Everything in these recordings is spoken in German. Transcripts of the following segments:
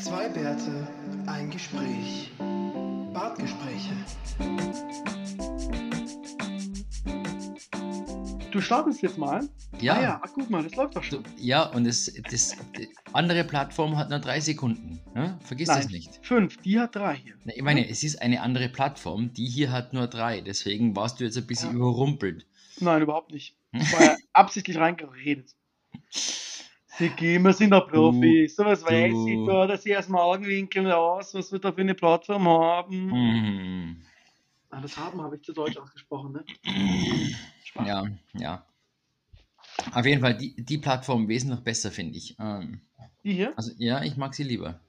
Zwei Bärte, ein Gespräch. Bartgespräche. Du startest jetzt mal. Ja. Ah ja, ach, guck mal, das läuft doch schon. Du, ja, und das, das, die andere Plattform hat nur drei Sekunden. Ne? Vergiss das nicht. Fünf, die hat drei hier. Na, Ich meine, es ist eine andere Plattform, die hier hat nur drei. Deswegen warst du jetzt ein bisschen Ja. überrumpelt. Nein, überhaupt nicht. Das war ja absichtlich reingeredet. Sigi, wir sind doch Profis. So was weiß du- ich da, dass sie erstmal Augenwinkeln aus, was wir da für eine Plattform haben. Mhm. Ah, das haben habe ich zu Deutsch ausgesprochen, ne? Spaß. Ja, ja. Auf jeden Fall, die, die Plattform wesentlich besser, finde ich. Ähm, Die hier? also, ja, ich mag sie lieber.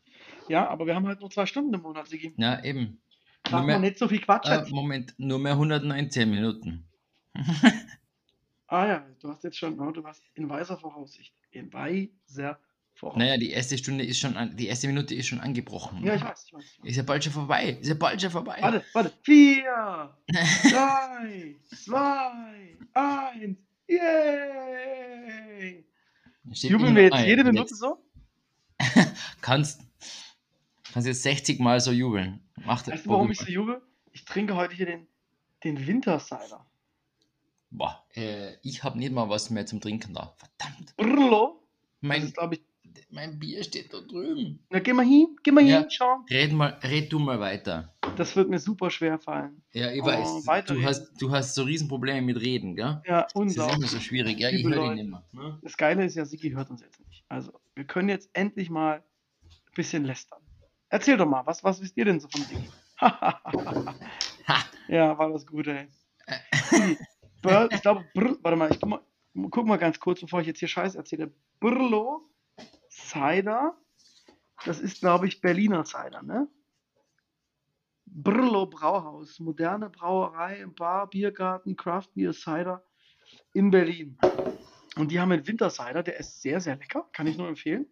Ja, aber wir haben halt nur zwei Stunden im Monat, Sigi. Ja, eben. Nur man mehr, nicht so viel Quatsch äh. Moment, nur mehr 119 Minuten. Ah ja, du hast jetzt schon, oh, du warst in weiser Voraussicht. In weiser Voraussicht. Naja, die erste Stunde ist schon, an, die erste Minute ist schon angebrochen. Ja, ich weiß, ich weiß. Ist ja bald schon vorbei. Ist ja bald schon vorbei. Warte, warte. Vier, drei, zwei, eins. Yay! Jubeln wir jetzt ein. jede Minute so? Kannst, kannst jetzt 60 Mal so jubeln. Mach das. Weißt du, warum ich so jubel? Ich trinke heute hier den, den Wintercider. Boah, äh, ich habe nicht mal was mehr zum Trinken da. Verdammt. Brrlo. Mein, ich. mein Bier steht da drüben. Na, geh mal hin, geh mal Ja. hin, schau. Red, mal, red du mal weiter. Das wird mir super schwer fallen. Ja, ich Oh, weiß. weiterreden. Du hast, du hast so Riesenprobleme mit Reden, gell? Ja, Das ist immer unglaublich. so schwierig. Ja, ich höre ihn Leute. immer. Ne? Das Geile ist ja, Sigi hört uns jetzt nicht. Also, wir können jetzt endlich mal ein bisschen lästern. Erzähl doch mal, was, was wisst ihr denn so von Sigi? Ha! ja, war das gut, ey. Sigi, Br- ich glaube, Brr, warte mal, ich guck mal, guck mal ganz kurz, bevor ich jetzt hier Scheiß erzähle. Brlo Cider, das ist, glaube ich, Berliner Cider, ne? Brlo Brauhaus, moderne Brauerei, Bar, Biergarten, Craft Beer Cider in Berlin. Und die haben einen Wintercider, der ist sehr, sehr lecker, kann ich nur empfehlen.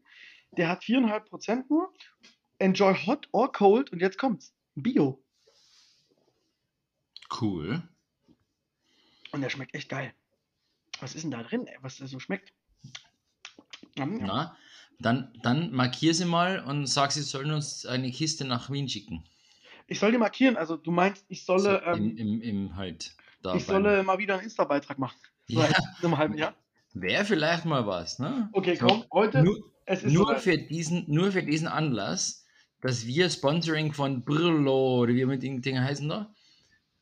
Der hat 4,5% nur. Enjoy hot or cold. Und jetzt kommt's. Bio. Cool. Und der schmeckt echt geil. Was ist denn da drin, ey, was da so schmeckt? Yum. Na, dann, dann markier sie mal und sag, sie sollen uns eine Kiste nach Wien schicken. Ich soll die markieren, also du meinst, ich solle, So, ähm, im, im, im halt. Ich solle mal wieder einen Insta-Beitrag machen. So Ja. einem halben Jahr. Wäre vielleicht mal was, ne? Okay, So, komm, heute, Nur, es ist nur, soweit. für diesen, nur für diesen Anlass, dass wir Sponsoring von Brillo oder wie immer die Dinge heißen da,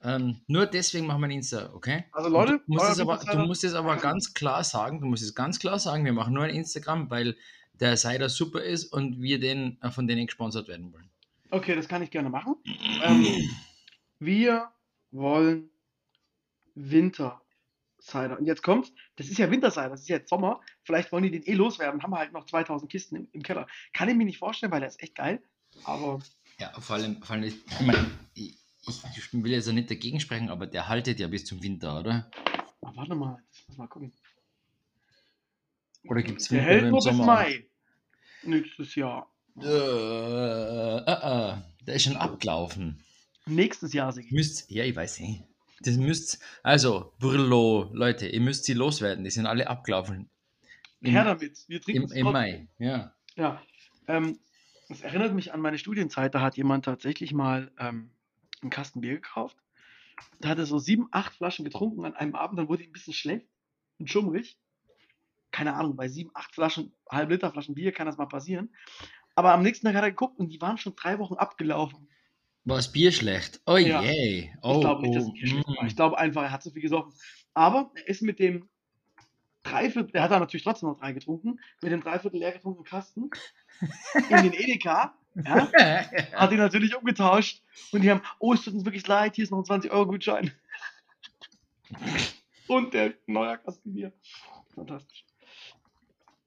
ähm, nur deswegen machen wir ein Insta, okay? Also Leute, du musst, es aber, du musst es aber ganz klar sagen, du musst es ganz klar sagen, wir machen nur ein Instagram, weil der Cider super ist und wir den, äh, von denen gesponsert werden wollen. Okay, das kann ich gerne machen. Ähm, wir wollen Winter-Cider. Und jetzt kommt's. Das ist ja Winter-Cider, das ist jetzt Sommer. Vielleicht wollen die den eh loswerden. Haben wir halt noch 2000 Kisten im, im Keller. Kann ich mir nicht vorstellen, weil der ist echt geil. Aber Ja, vor allem, vor allem ich, ich meine, ich, ich will jetzt ja nicht dagegen sprechen, aber der haltet ja bis zum Winter, oder? oh, warte mal, ich muss mal gucken. Oder gibt es Der Winter hält nur bis? Mai. Nächstes Jahr. Äh, äh, äh, der ist schon abgelaufen. Nächstes Jahr, Sigi. Müsst, ja, ich weiß nicht. Das müsst, also, Brillo, Leute, ihr müsst sie loswerden. Die sind alle abgelaufen. Im, Her damit. Wir trinken im, im. Mai, ja. Ja, ähm, das erinnert mich an meine Studienzeit. Da hat jemand tatsächlich mal ähm, einen Kasten Bier gekauft. Da hat er so sieben, acht Flaschen getrunken an einem Abend. Dann wurde ihm ein bisschen schlecht und schummrig. Keine Ahnung, bei sieben, acht Flaschen, halb Liter Flaschen Bier kann das mal passieren. Aber am nächsten Tag hat er geguckt und die waren schon drei Wochen abgelaufen. War das Bier schlecht? Oh Ja. je. Oh, ich glaube nicht, dass oh, es Bier schlecht war. mm. Ich glaube einfach, er hat zu viel gesoffen. Aber er ist mit dem Dreiviertel, der hat da natürlich trotzdem noch drei getrunken, mit dem Dreiviertel leer getrunkenen Kasten in den Edeka. Ja, hat ihn natürlich umgetauscht und die haben, oh, es tut uns wirklich leid, hier ist noch ein 20-Euro-Gutschein. und der neue Kasten Bier. Fantastisch.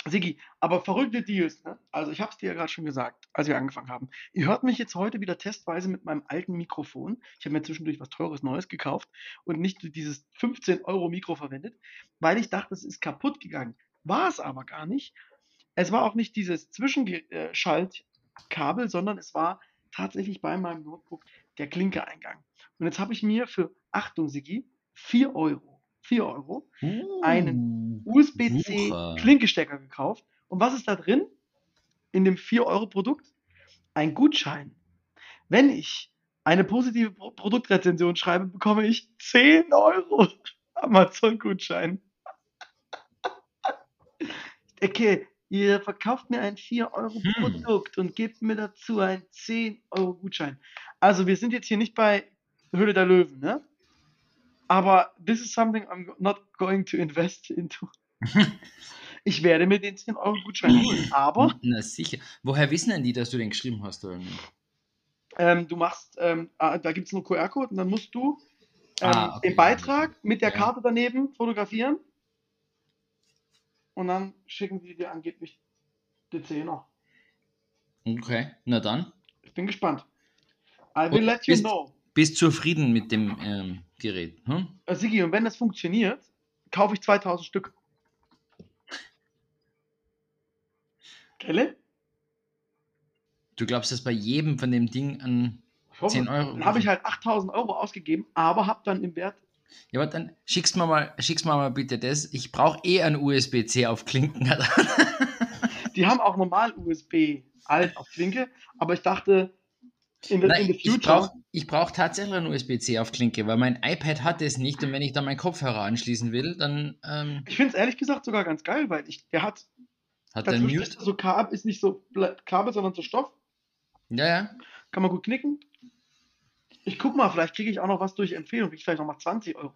Sigi, aber verrückte Deals, ne? Also ich habe es dir ja gerade schon gesagt, als wir angefangen haben. Ihr hört mich jetzt heute wieder testweise mit meinem alten Mikrofon. Ich habe mir zwischendurch was teures Neues gekauft und nicht dieses 15 Euro Mikro verwendet, weil ich dachte, es ist kaputt gegangen. War es aber gar nicht. Es war auch nicht dieses Zwischenschaltkabel, sondern es war tatsächlich bei meinem Notebook der Klinke-Eingang. Und jetzt habe ich mir für, Achtung Sigi, 4 Euro, 4 Euro, einen Uh, USB-C Wucher. Klinkestecker gekauft. Und was ist da drin? In dem 4-Euro-Produkt? ein Gutschein. Wenn ich eine positive Pro Produktrezension schreibe, bekomme ich 10 Euro Amazon-Gutschein. Okay, ihr verkauft mir ein 4 Euro Hm. Produkt und gebt mir dazu einen 10 Euro Gutschein. Also wir sind jetzt hier nicht bei Höhle der Löwen, ne? Aber this is something I'm not going to invest into. Ich werde mir den 10 Euro Gutschein holen, aber Na sicher. Woher wissen denn die, dass du den geschrieben hast? Ähm, du machst, ähm, ah, da gibt es einen QR-Code und dann musst du ähm, Ah, okay. den Beitrag mit der. Karte daneben fotografieren und dann schicken die dir angeblich die 10er. Okay, na dann. Ich bin gespannt. I will Und let you bist- know. Bist zufrieden mit dem ähm, Gerät? Hm? Äh, Sigi, und wenn das funktioniert, kaufe ich 2000 Stück. Gelle? Du glaubst, dass bei jedem von dem Ding an Ich hoffe, 10 Euro. Dann habe ich halt 8000 Euro ausgegeben, aber habe dann im Wert. Ja, aber dann schickst mir mal, schickst mir mal bitte das. Ich brauche eh ein USB-C auf Klinken. Die haben auch normal USB alt auf Klinke, aber ich dachte, in, the, in Nein, the ich future. brauche ich brauch tatsächlich ein USB-C auf Klinke, weil mein iPad hat es nicht und wenn ich da meinen Kopfhörer anschließen will, dann ähm, Ich finde es ehrlich gesagt sogar ganz geil, weil ich, der hat hat er dazwischen Mute. ist so Kabel, ist nicht so Kabel, sondern so Stoff. Ja, ja. Kann man gut knicken. Ich guck mal, vielleicht kriege ich auch noch was durch Empfehlung. Kriege ich vielleicht noch mal 20 Euro.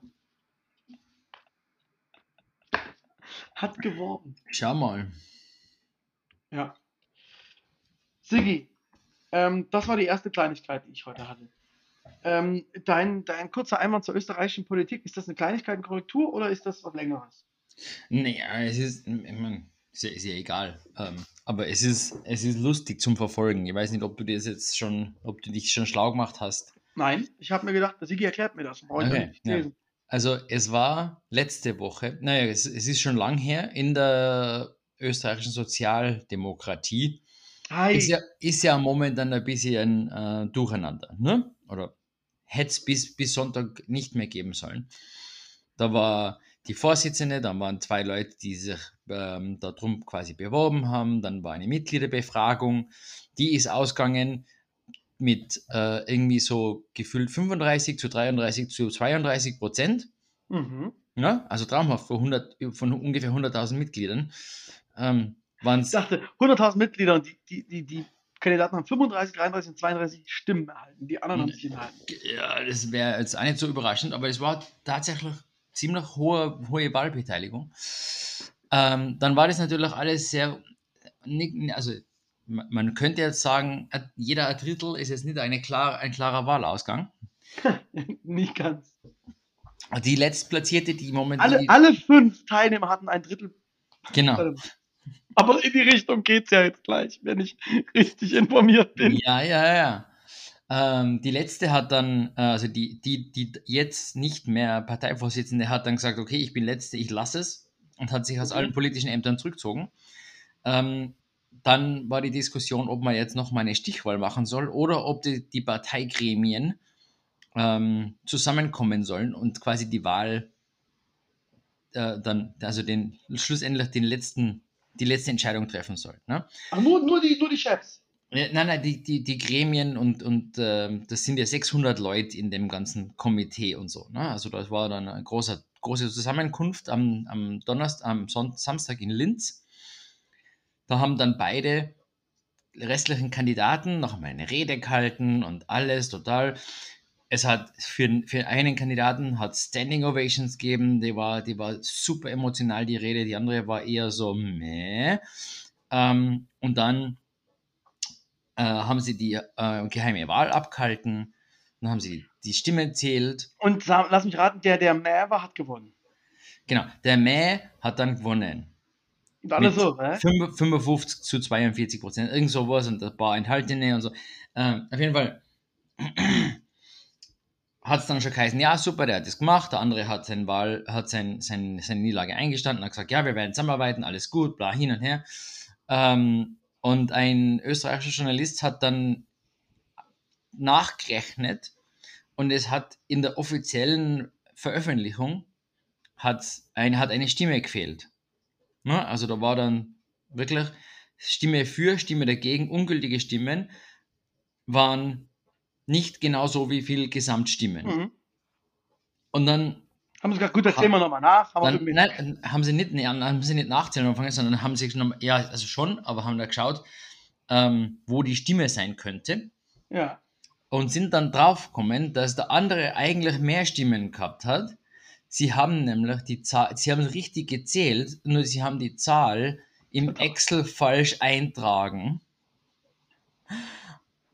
Hat geworben. Schau mal. Ja. Sigi, ähm, das war die erste Kleinigkeit, die ich heute hatte. Ähm, dein, dein kurzer Einwand zur österreichischen Politik, ist das eine Kleinigkeitenkorrektur oder ist das was Längeres? Naja, es ist, ich mein, ist, ja, ist ja egal. Ähm, aber es ist, es ist lustig zum Verfolgen. Ich weiß nicht, ob du das jetzt schon, ob du dich schon schlau gemacht hast. Nein, ich habe mir gedacht, der Sigi erklärt mir das. Okay, ja. Also es war letzte Woche, naja, es, es ist schon lang her, in der österreichischen Sozialdemokratie. Hi. Ist ja, ist ja momentan ein bisschen äh, durcheinander, ne? Oder hätte es bis, bis Sonntag nicht mehr geben sollen. Da war die Vorsitzende, dann waren zwei Leute, die sich ähm, darum quasi beworben haben, dann war eine Mitgliederbefragung, die ist ausgegangen mit äh, irgendwie so gefühlt 35 zu 33 zu 32 Prozent. Mhm. Ja, also traumhaft von, 100, von ungefähr 100.000 Mitgliedern. Ähm, Ich dachte, 100.000 Mitglieder und die, die, die, die Kandidaten haben 35, 33 und 32 Stimmen erhalten. Die anderen haben sich nicht erhalten. Ja, das wäre jetzt auch nicht so überraschend, aber es war tatsächlich ziemlich hohe, hohe Wahlbeteiligung. Ähm, dann war das natürlich alles sehr, also man könnte jetzt sagen, jeder Drittel ist jetzt nicht eine klar, ein klarer Wahlausgang. nicht ganz. Die letztplatzierte, die momentan. Alle, alle fünf Teilnehmer hatten ein Drittel. genau. Aber in die Richtung geht es ja jetzt gleich, wenn ich richtig informiert bin. Ja, ja, ja. Ähm, die letzte hat dann, äh, also die, die, die jetzt nicht mehr Parteivorsitzende hat dann gesagt, okay, ich bin letzte, ich lasse es und hat sich aus allen politischen Ämtern zurückgezogen. Ähm, dann war die Diskussion, ob man jetzt noch mal eine Stichwahl machen soll oder ob die, die Parteigremien ähm, zusammenkommen sollen und quasi die Wahl äh, dann, also den schlussendlich den letzten, die letzte Entscheidung treffen soll. Ne? Ach, nur, nur, die, nur die Chefs. Ja, Nein, nein, die, die, die Gremien und, und ähm, das sind ja 600 Leute in dem ganzen Komitee und so. Ne? Also das war dann eine große, große Zusammenkunft am, am Donnerstag, am Son Samstag in Linz. Da haben dann beide restlichen Kandidaten noch mal eine Rede gehalten und alles total. Es hat für, für einen Kandidaten hat Standing Ovations gegeben, die war, die war super emotional, die Rede, die andere war eher so meh. Ähm, und dann äh, haben sie die äh, geheime Wahl abgehalten, dann haben sie die Stimme zählt. Und lass mich raten, der, der mehr war, hat gewonnen. Genau, der Mäh hat dann gewonnen. Alles Mit so, ne? 5 55 zu 42 Prozent, irgend sowas und ein paar Enthaltene und so. Ähm, auf jeden Fall hat es dann schon geheißen, ja super, der hat das gemacht, der andere hat, sein Wahl, hat sein, sein, seine Niederlage eingestanden, hat gesagt, ja, wir werden zusammenarbeiten, alles gut, bla, hin und her. Ähm, und ein österreichischer Journalist hat dann nachgerechnet und es hat in der offiziellen Veröffentlichung hat, ein, hat eine Stimme gefehlt. Ne? Also da war dann wirklich Stimme für, Stimme dagegen, ungültige Stimmen. waren nicht genauso wie viel Gesamtstimmen. Mhm. Und dann, Haben sie gesagt, gut, das zählen wir nochmal nach. Haben dann nein, haben sie nicht, nee, haben sie nicht nachzählen angefangen, sondern haben sich noch, ja, also schon, aber haben da geschaut, ähm, wo die Stimme sein könnte. ja. und sind dann draufgekommen, dass der andere eigentlich mehr Stimmen gehabt hat. Sie haben nämlich die Zahl, sie haben richtig gezählt, nur sie haben die Zahl im Excel falsch eintragen.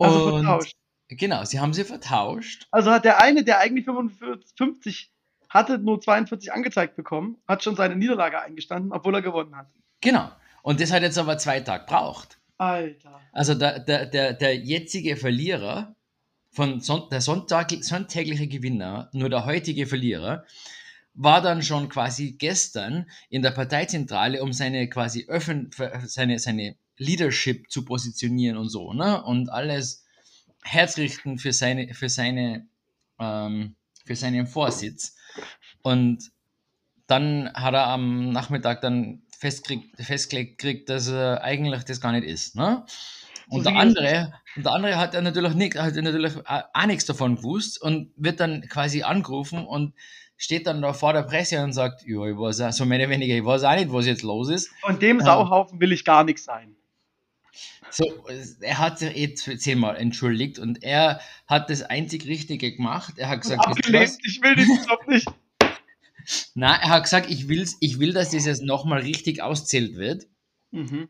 Also Und- vertauscht. Genau, sie haben sie vertauscht. Also hat der eine, der eigentlich 45, 50 hatte, nur 42 angezeigt bekommen, hat schon seine Niederlage eingestanden, obwohl er gewonnen hat. Genau. Und das hat jetzt aber zwei Tage braucht. Alter. Also der, der, der, der jetzige Verlierer von Son der Sonntag, sonntägliche Gewinner, nur der heutige Verlierer, war dann schon quasi gestern in der Parteizentrale, um seine quasi öffn seine, seine Leadership zu positionieren und so, ne? Und alles herzrichten für seine, für seine, ähm, für seinen Vorsitz. Und dann hat er am Nachmittag dann festgelegt, festgelegt kriegt, dass er eigentlich das gar nicht ist. Ne? Und, der andere, und der andere hat ja natürlich, nicht, hat natürlich auch auch nichts davon gewusst und wird dann quasi angerufen und steht dann da vor der Presse und sagt, ja, ich weiß auch, so mehr oder weniger, ich weiß auch nicht, was jetzt los ist. Von dem Ja. Sauhaufen will ich gar nichts sein. So, er hat sich eh zehnmal entschuldigt und er hat das einzig Richtige gemacht. Er hat gesagt? Abgelehnt, ich will diesen Job nicht. Nein, er hat gesagt, ich, will's, ich will, dass das jetzt nochmal richtig auszählt wird. Mhm.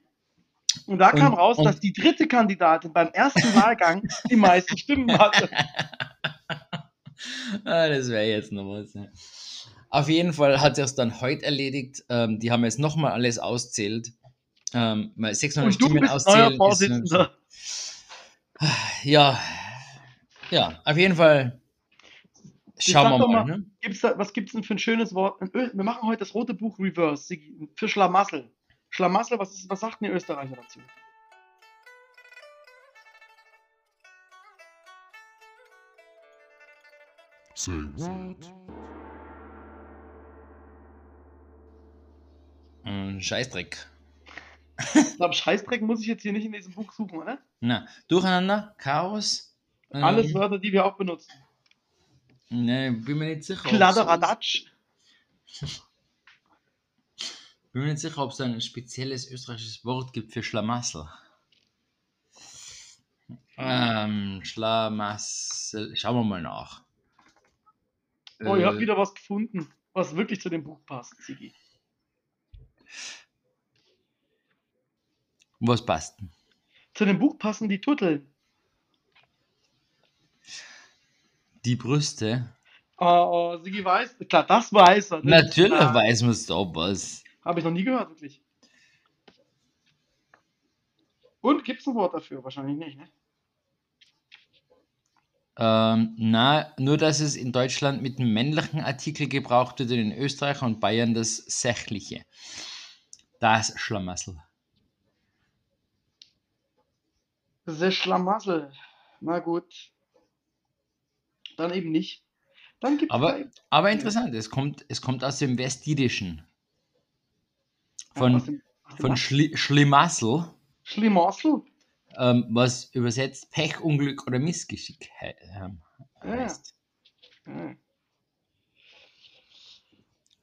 Und da kam Und- raus, und- dass die dritte Kandidatin beim ersten Wahlgang die meisten Stimmen hatte. ah, das wäre jetzt noch was. Ne? Auf jeden Fall hat er es dann heute erledigt. Ähm, die haben jetzt nochmal alles auszählt. Ähm, mal 600 Und du Stimmen bist auszählen. Vorsitzender. ja, ja, auf jeden Fall. Schauen wir mal. mal- ne? Gibt's da, was gibt es denn für ein schönes Wort? Ö- Wir machen heute das rote Buch Reverse für Schlamassel. Schlamassel, was, ist, was sagt denn ihr Österreicher dazu? Say what? Ein Scheißdreck. Ich glaube, Scheißdreck muss ich jetzt hier nicht in diesem Buch suchen, oder? Na, Durcheinander, Chaos. ähm, Alles Wörter, die wir auch benutzen. Ne, bin mir nicht sicher. Kladderadatsch. Bin mir nicht sicher, ob es ein spezielles österreichisches Wort gibt für Schlamassel. Ähm, Schlamassel. Schauen wir mal nach. Oh, ihr habt Äh, wieder was gefunden, was wirklich zu dem Buch passt, Sigi. Was passt? Zu dem Buch passen die Tutteln. Die Brüste. Oh, oh, Sigi weiß. Klar, das weiß er. Das Natürlich klar. weiß man es doch was. Habe ich noch nie gehört, wirklich. Und gibt es ein Wort dafür? Wahrscheinlich nicht, ne? Ähm, na, nur dass es in Deutschland mit dem männlichen Artikel gebraucht wird und in Österreich und Bayern das sächliche. Das Schlamassel. Sehr Schlamassel. Na gut. Dann eben nicht. Dann gibt Aber, aber interessant, es kommt, es kommt aus dem Westjidischen. Von, von Schli Schlimassel, Schlimassel. Ähm, was übersetzt Pech, Unglück oder Missgeschick he Ja. heißt. Ja.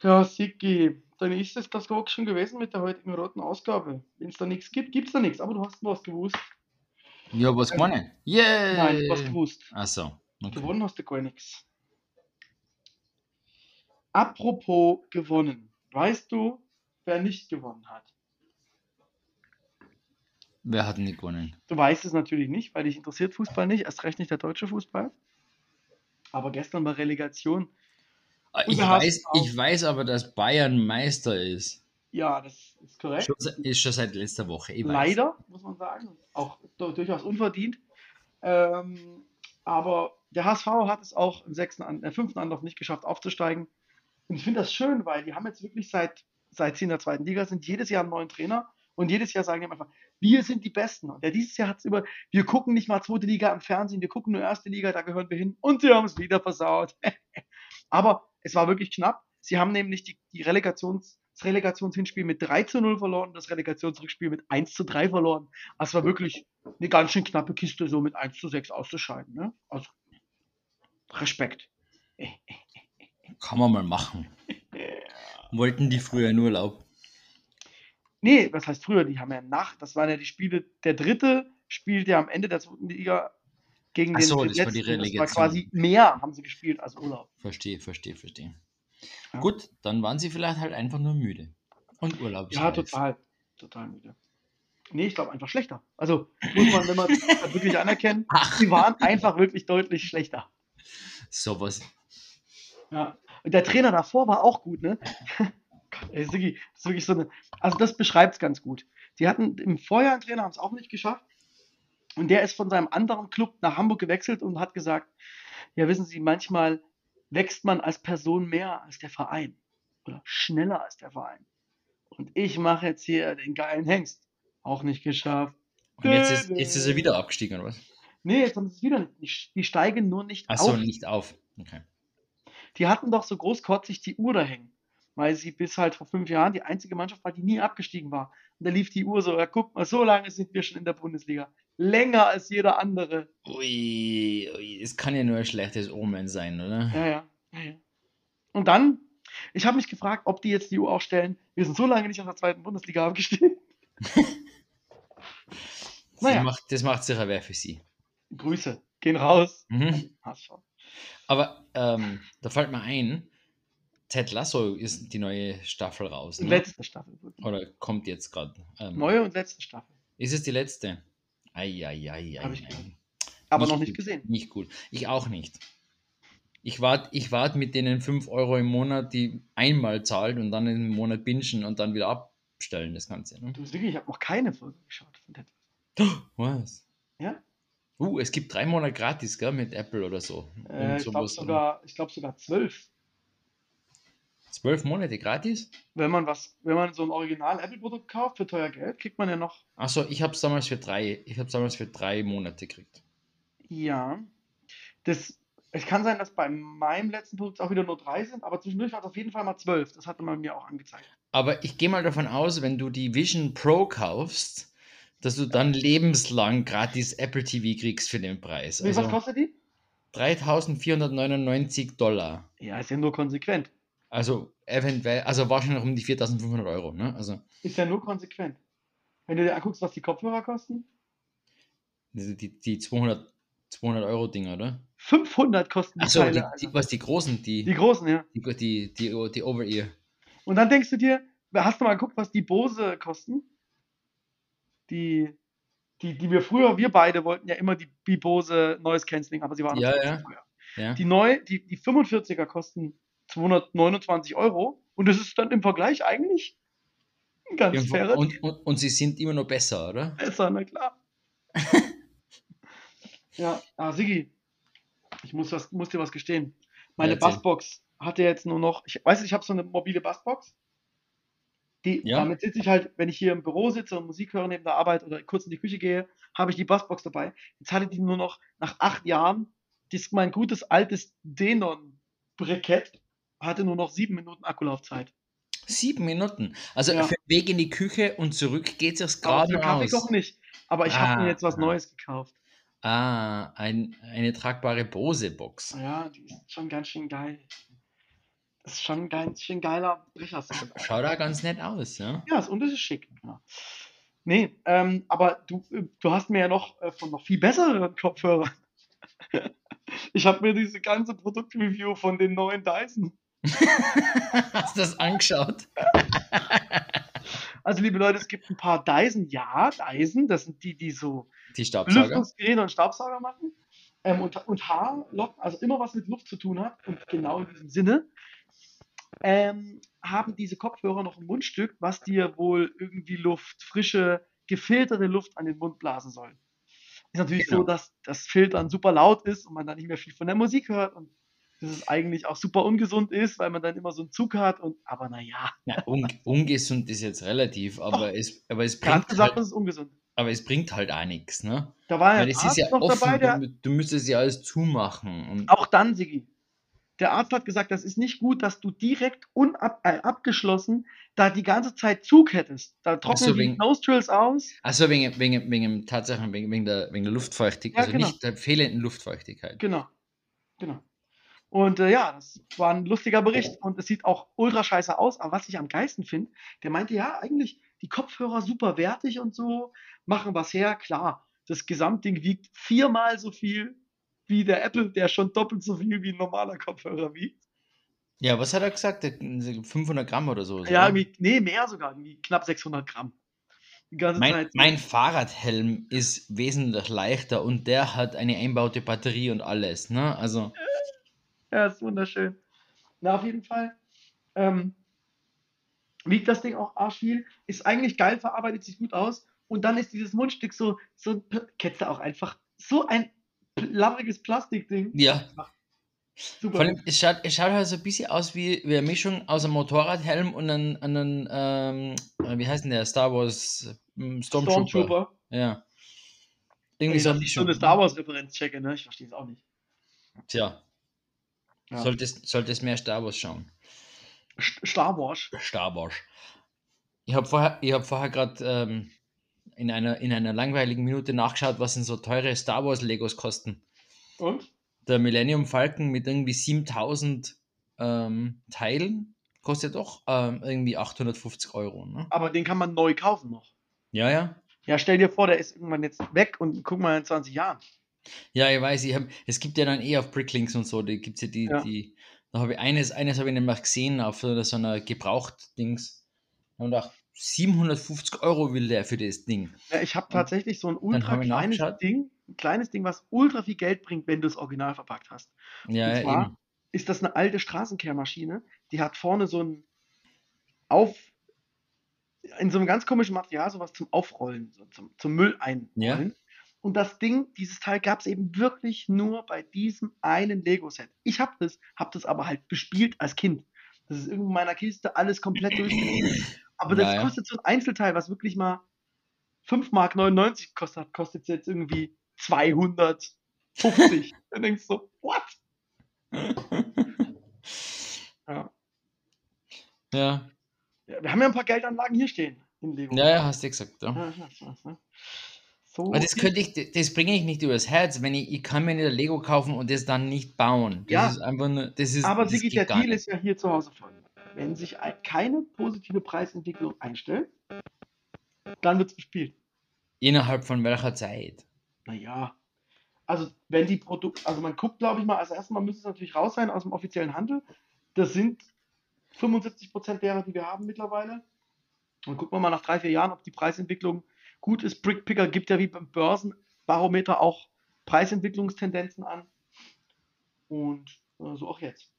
Ja, Sigi, dann ist es das auch schon gewesen mit der heutigen roten Ausgabe. Wenn es da nichts gibt, gibt es da nichts. Aber du hast was gewusst. Ja, was gewonnen? Yeah! Nein, hast gewusst. Achso. Okay. Gewonnen hast du gar nichts. Apropos gewonnen. Weißt du, wer nicht gewonnen hat? Wer hat nicht gewonnen? Du weißt es natürlich nicht, weil dich interessiert Fußball nicht, erst recht nicht der deutsche Fußball. Aber gestern war Relegation. Ah, Ich weiß, ich weiß aber, dass Bayern Meister ist. Ja, das ist korrekt. Schon, ist schon seit letzter Woche. Leider, muss man sagen. Auch du- durchaus unverdient. Ähm, aber der HSV hat es auch im sechsten, äh, fünften Anlauf nicht geschafft, aufzusteigen. Und ich finde das schön, weil die haben jetzt wirklich seit, seit sie in der zweiten Liga sind, jedes Jahr einen neuen Trainer. Und jedes Jahr sagen die einfach, wir sind die Besten. Und der dieses Jahr hat es über, wir gucken nicht mal zweite Liga im Fernsehen, wir gucken nur erste Liga, da gehören wir hin. Und sie haben es wieder versaut. Aber es war wirklich knapp. Sie haben nämlich die, die Relegations, das Relegationshinspiel mit 3 zu 0 verloren, das Relegationsrückspiel mit 1 zu 3 verloren. Also es war wirklich eine ganz schön knappe Kiste, so mit 1 zu 6 auszuscheiden. Ne? Also Respekt. Kann man mal machen. Wollten die früher in Urlaub? Nee, was heißt früher? Die haben ja nach, das waren ja die Spiele, der dritte spielt ja am Ende der zweiten Liga gegen Ach den so, den das war die letzten. Das war quasi mehr haben sie gespielt als Urlaub. Verstehe, verstehe, verstehe. Ja. Gut, dann waren sie vielleicht halt einfach nur müde. Und Urlaub. Ja, total. Total müde. Nee, ich glaube einfach schlechter. Also muss man, wenn man es halt wirklich anerkennen, Ach, sie waren einfach wirklich deutlich schlechter. sowas. Ja. Und der Trainer davor war auch gut, ne? Ey, Sigi, das ist wirklich so eine. Also das beschreibt es ganz gut. Die hatten im Vorjahr einen Trainer, haben es auch nicht geschafft. Und der ist von seinem anderen Club nach Hamburg gewechselt und hat gesagt: Ja, wissen Sie, manchmal wächst man als Person mehr als der Verein. Oder schneller als der Verein. Und ich mache jetzt hier den geilen Hengst. Auch nicht geschafft. Und jetzt ist, jetzt ist er wieder abgestiegen, oder was? Nee, jetzt haben sie es wieder nicht. Die, steigen nur nicht Achso, auf. nicht auf. Okay. Die hatten doch so großkotzig die Uhr da hängen. Weil sie bis halt vor fünf Jahren die einzige Mannschaft war, die nie abgestiegen war. Und da lief die Uhr so, ja, guck mal, so lange sind wir schon in der Bundesliga. Länger als jeder andere. Ui, ui, es kann ja nur ein schlechtes Omen sein, oder? Ja, ja. ja, ja. Und dann, ich habe mich gefragt, ob die jetzt die Uhr auch stellen. Wir sind so lange nicht aus der zweiten Bundesliga abgestiegen. Das, naja. macht, das macht sicher wer für sie. Grüße. Gehen raus. Mhm. Aber ähm, da fällt mir ein, Ted Lasso ist die neue Staffel raus. Ne? Letzte Staffel. Oder kommt jetzt gerade. Ähm, Neue und letzte Staffel. Ist es die letzte? Eieiei. Ich. Aber noch nicht gut, gesehen. Nicht gut. Ich auch nicht. Ich warte ich wart mit denen 5 Euro im Monat, die einmal zahlt und dann im Monat bingen und dann wieder abstellen, das Ganze. Ne? Du, Sigi, ich habe noch keine Folge geschaut von Ted. Was? Ja? Uh, es gibt drei Monate gratis, gell, mit Apple oder so. Äh, ich glaube sogar, ich glaub sogar zwölf. Zwölf Monate gratis? Wenn man was, wenn man so ein Original Apple-Produkt kauft für teuer Geld, kriegt man ja noch. Achso, ich habe es damals für drei, ich habe damals für drei Monate gekriegt. Ja. Das, es kann sein, dass bei meinem letzten Produkt auch wieder nur drei sind, aber zwischendurch war es auf jeden Fall mal zwölf. Das hatte man mir auch angezeigt. Aber ich gehe mal davon aus, wenn du die Vision Pro kaufst, dass du dann lebenslang gratis Apple TV kriegst für den Preis. Wie, was Also kostet die? 3499 Dollar. Ja, ist ja nur konsequent. Also eventuell, also wahrscheinlich um die 4500 Euro, ne? Also Ist ja nur konsequent. Wenn du dir anguckst, was die Kopfhörer kosten, die, die, die 200, 200 Euro Dinger, oder? 500 kosten die Achso, Teile. die, die, was die großen, die, die großen, ja. die, die, die, die Over-Ear. Und dann denkst du dir, hast du mal geguckt, was die Bose kosten? Die, die, die wir früher, wir beide wollten ja immer die, die Bose Noise Cancelling, aber sie waren Ja, ja. teuer. Ja. Die, neu, die, die 45er kosten 229 Euro und das ist dann im Vergleich eigentlich ein ganz Irgendwo- fairer und, und, und sie sind immer noch besser, oder? besser, na klar. ja, ah, Sigi, ich muss, was, muss dir was gestehen. Meine Erzähl. Bassbox hatte jetzt nur noch, ich weiß, ich habe so eine mobile Bassbox. Die, Ja. Damit sitze ich halt, wenn ich hier im Büro sitze und Musik höre neben der Arbeit oder kurz in die Küche gehe, habe ich die Bassbox dabei. Jetzt hatte die nur noch nach acht Jahren, das mein gutes altes Denon-Brikett hatte nur noch sieben Minuten Akkulaufzeit. Sieben Minuten. Also Ja. für den Weg in die Küche und zurück geht es Aber gerade Kaffee aus. doch nicht. Aber ich habe Ah, mir jetzt was ah. Neues gekauft. Ah, ein, eine tragbare Bose-Box. Ja, die ist schon ganz schön geil. Das ist schon ein ganz schön geiler Brechersound. Schaut da ganz nett aus, ja? Ja, das- und es ist schick. Ja. Nee, ähm, aber du, du hast mir ja noch äh, von noch viel besseren Kopfhörern. Ich habe mir diese ganze Produktreview von den neuen Dyson. Hast du das angeschaut? Also, liebe Leute, es gibt ein paar Dyson. Ja, Dyson, das sind die, die so Die Staubsauger. Lüftungsgeräte und Staubsauger machen. Ähm, und, und Haarlocken, also immer was mit Luft zu tun hat. Und genau in diesem Sinne ähm, haben diese Kopfhörer noch ein Mundstück, was dir wohl irgendwie Luft, frische, gefilterte Luft an den Mund blasen soll. Ist natürlich Genau. so, dass das Filtern super laut ist und man dann nicht mehr viel von der Musik hört und dass es eigentlich auch super ungesund ist, weil man dann immer so einen Zug hat und aber naja, Ja, un ungesund ist jetzt relativ, aber es, aber es bringt gesagt, halt, das ist ungesund. aber es bringt halt auch nichts, ne? Da war ja Arzt ja noch offen, dabei, der, du, du müsstest ja alles zumachen. Auch dann, Sigi, der Arzt hat gesagt, das ist nicht gut, dass du direkt unab äh, abgeschlossen da die ganze Zeit Zug hättest. Da trocknen so, die wegen- Nostrils aus. Also wegen, wegen, wegen Tatsachen, wegen, wegen, der, wegen der Luftfeuchtigkeit, Ja, also genau. nicht der fehlenden Luftfeuchtigkeit. Genau. Genau. Und äh, ja, das war ein lustiger Bericht und es sieht auch ultra scheiße aus. Aber was ich am geilsten finde, der meinte, ja, eigentlich die Kopfhörer super wertig und so, machen was her. Klar, das Gesamtding wiegt viermal so viel wie der Apple, der schon doppelt so viel wie ein normaler Kopfhörer wiegt. Ja, was hat er gesagt? Der- 500 Gramm oder so. Ja, oder? nee, mehr sogar, knapp 600 Gramm. Mein, mein Fahrradhelm ist wesentlich leichter und der hat eine einbaute Batterie und alles. Ne? Also, Ja, ist wunderschön. Na, auf jeden Fall. Ähm, wiegt das Ding auch arschviel, ist eigentlich geil verarbeitet, sieht gut aus. Und dann ist dieses Mundstück so, so kennst du auch einfach, so ein labbriges Plastikding. ja. Super. Vor allem, es schaut, es schaut halt so ein bisschen aus wie, wie eine Mischung aus einem Motorradhelm und einem, einem ähm, äh, wie heißt denn der, Star Wars ähm, Stormtrooper. Stormtrooper. Ja. Irgendwie Ey, so eine ich so eine Star Wars-Referenz checke, ne? Ich verstehe es auch nicht. Tja, Ja. solltest, solltest mehr Star Wars schauen. St- Star Wars. Star Wars. Ich habe vorher, ich hab vorher gerade ähm, in, einer, in einer langweiligen Minute nachgeschaut, was denn so teure Star Wars Legos kosten. Und? Der Millennium Falcon mit irgendwie 7000 ähm, Teilen kostet doch ähm, irgendwie 850 Euro. Ne? Aber den kann man neu kaufen noch. Ja, ja. Ja, stell dir vor, der ist irgendwann jetzt weg und guck mal in 20 Jahren. Ja, ich weiß, ich hab, es gibt ja dann eh auf Bricklinks und so, die gibt es ja die, Ja. die, da habe ich eines, eines habe ich nämlich gesehen auf so einer Gebraucht-Dings. Und auch 750 Euro will der für das Ding. Ja, ich habe tatsächlich so ein ultra kleines. Ding, ein kleines Ding, was ultra viel Geld bringt, wenn du es original verpackt hast. Ja, Und zwar eben. ist das eine alte Straßenkehrmaschine, die hat vorne so ein Auf, in so einem ganz komischen Material, sowas zum Aufrollen, so zum, zum Müll einrollen. Ja. Und das Ding, dieses Teil gab es eben wirklich nur bei diesem einen Lego-Set. Ich habe das, habe das aber halt bespielt als Kind. Das ist irgendwo in meiner Kiste alles komplett durchgegangen. Aber das Ja, ja. kostet so ein Einzelteil, was wirklich mal 5,99 Mark gekostet hat, kostet jetzt irgendwie 250. Dann denkst du so, what? Ja. Ja. Ja, wir haben ja ein paar Geldanlagen hier stehen in Lego. ja, ja, hast du gesagt. Ja. Ja, ja, ja, ja. So. Das könnte ich, das bringe ich nicht übers Herz, wenn ich, ich kann mir nicht ein Lego kaufen und das dann nicht bauen. Das Ja. ist einfach nur, das ist, Aber das Sigi, der Deal ist ja hier zu Hause folgender. Wenn sich ein, keine positive Preisentwicklung einstellt, dann wird es bespielt. Innerhalb von welcher Zeit? Naja. Also, wenn die Produkte, also man guckt, glaube ich mal, als erstes Mal müsste es natürlich raus sein aus dem offiziellen Handel. Das sind 75% derer, die wir haben mittlerweile. Und gucken wir mal nach drei, vier Jahren, ob die Preisentwicklung gut ist. Brickpicker gibt ja wie beim Börsenbarometer auch Preisentwicklungstendenzen an. Und äh, so auch jetzt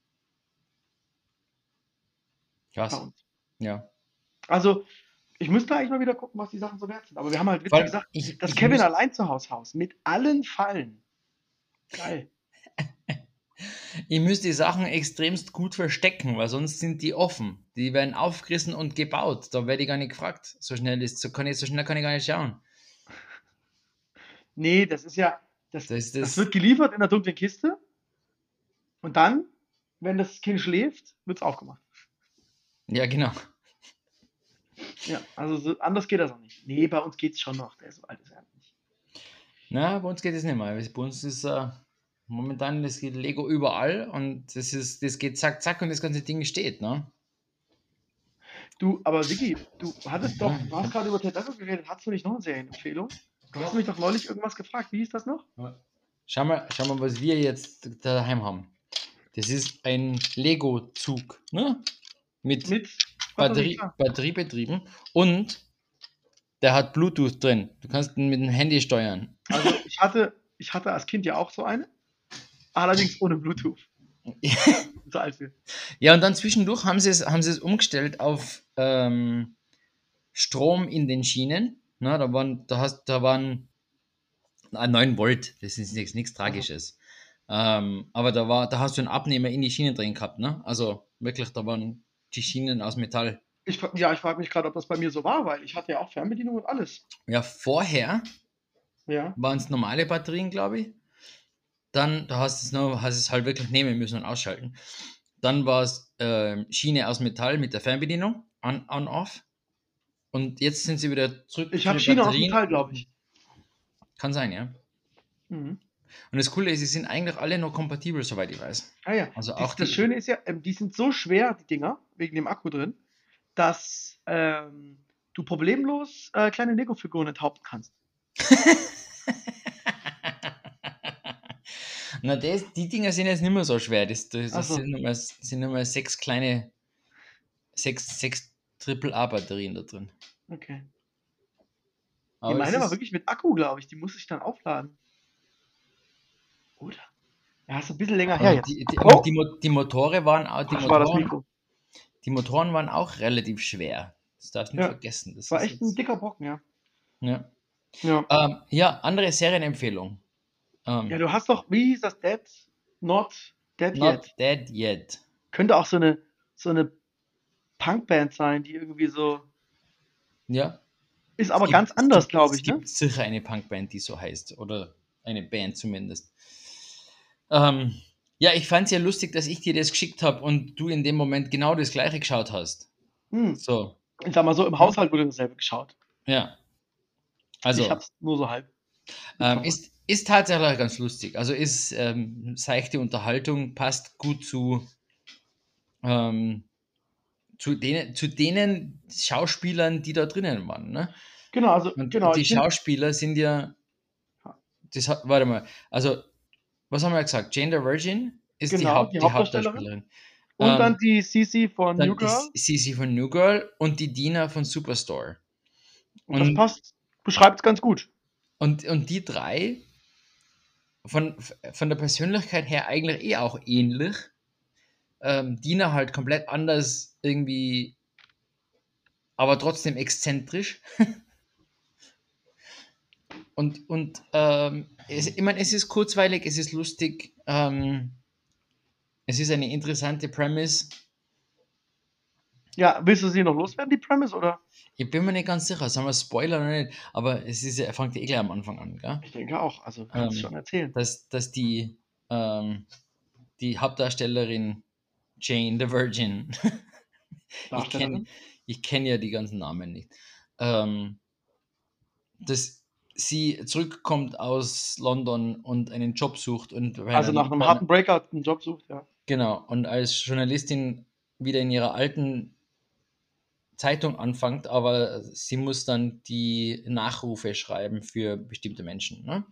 Krass. Ja. Also, ich müsste eigentlich mal wieder gucken, was die Sachen so wert sind. Aber wir haben halt witzig gesagt, ich, das ich Kevin muss- allein zu Haus Haus mit allen Fallen. Geil. Ich müsste die Sachen extremst gut verstecken, weil sonst sind die offen. Die werden aufgerissen und gebaut. Da werde ich gar nicht gefragt. So schnell ist, so kann ich, so schnell kann ich gar nicht schauen. Nee, das ist ja, das, Das, das, das, wird geliefert in der dunklen Kiste. Und dann, wenn das Kind schläft, wird es aufgemacht. ja, genau. Ja, also so, anders geht das auch nicht. Nee, bei uns geht es schon noch. Der ist so alt ist er nicht. Na, bei uns geht es nicht mehr. Bei uns ist äh, momentan das geht Lego überall und das ist, das geht zack, zack und das ganze Ding steht, ne? Du, aber Vicky, du hattest doch, du hast gerade über Ted Lasso geredet, hast du nicht noch eine Serienempfehlung? Du hast mich doch neulich irgendwas gefragt. Wie hieß das noch? Schau mal, schau mal, was wir jetzt daheim haben. Das ist ein Lego-Zug, ne? Mit, Mit Batterie. Batteriebetrieben und der hat Bluetooth drin. Du kannst ihn mit dem Handy steuern. Also ich hatte, ich hatte als Kind ja auch so eine, allerdings ohne Bluetooth. so alt wir. Ja, und dann zwischendurch haben sie es, haben sie es umgestellt auf ähm, Strom in den Schienen. Na, da waren, da hast, da waren ah, 9 Volt, das ist nichts, nichts Tragisches. Ähm, aber da war, da hast du einen Abnehmer in die Schienen drin gehabt, ne? Also wirklich, da waren die Schienen aus Metall. Ich, ja, ich frage mich gerade, ob das bei mir so war, weil ich hatte ja auch Fernbedienung und alles. Ja, vorher Ja. waren es normale Batterien, glaube ich. Dann, da hast du es noch, hast es halt wirklich nehmen müssen und ausschalten. Dann war es ähm, Schiene aus Metall mit der Fernbedienung, on, on, off. Und jetzt sind sie wieder zurück. Ich habe Schiene aus. Metall, glaube ich. Kann sein, ja. Mhm. Und das Coole ist, sie sind eigentlich alle noch kompatibel, soweit ich weiß. Ah ja. Also auch das die- Schöne ist ja, ähm, die sind so schwer, die Dinger, wegen dem Akku drin, dass ähm, du problemlos äh, kleine Lego-Figuren enthaupten kannst. Na, das, die Dinger sind jetzt nicht mehr so schwer. Das, das, Ach das so. sind, nur mal, sind nur mal sechs kleine, sechs, sechs Triple-A-Batterien da drin. Okay. Aber die meine war wirklich mit Akku, glaube ich. Die muss ich dann aufladen. Oder? Ja, ist ein bisschen länger her aber jetzt. die, die, Oh! die, die Motore waren auch, die war das Motoren, Mikro. die Motoren waren auch relativ schwer. Das darfst du nicht Ja. vergessen. Das war echt ein dicker Brocken, ja. ja. Ja. Ähm, ja, andere Serienempfehlung. Ähm, ja, du hast doch, wie hieß das? Dead? Not Dead Not Yet. Dead Yet. Könnte auch so eine, so eine Punkband sein, die irgendwie so. Ja. Ist aber Es ganz gibt- anders, glaube gibt- ich, ne? Es gibt sicher eine Punkband, die so heißt. Oder eine Band zumindest. Ähm, ja, ich fand es ja lustig, dass ich dir das geschickt habe und du in dem Moment genau das gleiche geschaut hast. Hm. So, Ich sag mal so, im Haushalt wurde dasselbe geschaut. ja. Also, ich hab's nur so halb. ähm, ist, ist tatsächlich ganz lustig. Also ist ähm, seichte Unterhaltung, passt gut zu, ähm, zu, denen, zu denen Schauspielern, die da drinnen waren. Ne? Genau, also Und genau. die Schauspieler sind ja. Das warte mal. Also, was haben wir gesagt? Jane the Virgin ist die, Genau, Haupt, die die Hauptdarstellerin. Und ähm, dann die Sisi von New Girl. Sisi von New Girl und die Dina von Superstore. Und das passt, beschreibt es ganz gut. Und, und die drei von, von der Persönlichkeit her eigentlich eh auch ähnlich. Ähm, Dina halt komplett anders irgendwie, aber trotzdem exzentrisch. und und ähm, es, ich meine, es ist kurzweilig, es ist lustig, ähm, es ist eine interessante Premise. Ja, willst du sie noch loswerden, die Premise, oder? Ich bin mir nicht ganz sicher, sagen wir Spoiler oder nicht, aber es ist ja, er fängt ja eh gleich am Anfang an, gell? Ich denke auch. Also, kannst Ähm, schon erzählen. dass, dass die, ähm, die Hauptdarstellerin Jane the Virgin, ich kenne kenn ja die ganzen Namen nicht, ähm, dass sie zurückkommt aus London und einen Job sucht und Also nach einem harten Breakout einen Job sucht, ja. Genau, und als Journalistin wieder in ihrer alten Zeitung anfängt, aber sie muss dann die Nachrufe schreiben für bestimmte Menschen. Ne?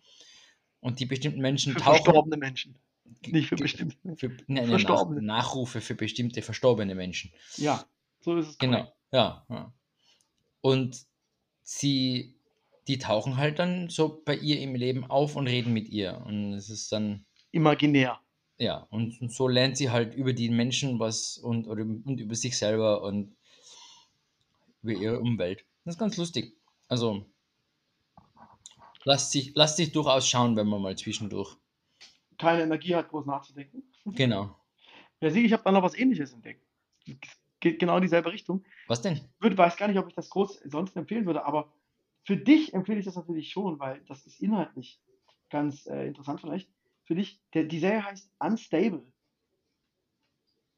Und die bestimmten Menschen Für tauchen. verstorbene Menschen. Nicht für bestimmte. Für, ne, ne, Verstorbene. Nach, Nachrufe für bestimmte verstorbene Menschen. Ja, so ist es. Genau, ja, ja. Und sie, die tauchen halt dann so bei ihr im Leben auf und reden mit ihr. Und es ist dann, Imaginär. ja, und, und so lernt sie halt über die Menschen was und, oder, und über sich selber und über ihre Umwelt. Das ist ganz lustig. Also, lasst sich, lasst sich durchaus schauen, wenn man mal zwischendurch. Keine Energie hat, groß nachzudenken. Genau. Ja, sieh, ich habe da noch was ähnliches entdeckt. Geht genau in dieselbe Richtung. Was denn? Ich weiß gar nicht, ob ich das groß sonst empfehlen würde, aber für dich empfehle ich das natürlich schon, weil das ist inhaltlich ganz äh, interessant vielleicht. Für dich, der, die Serie heißt Unstable.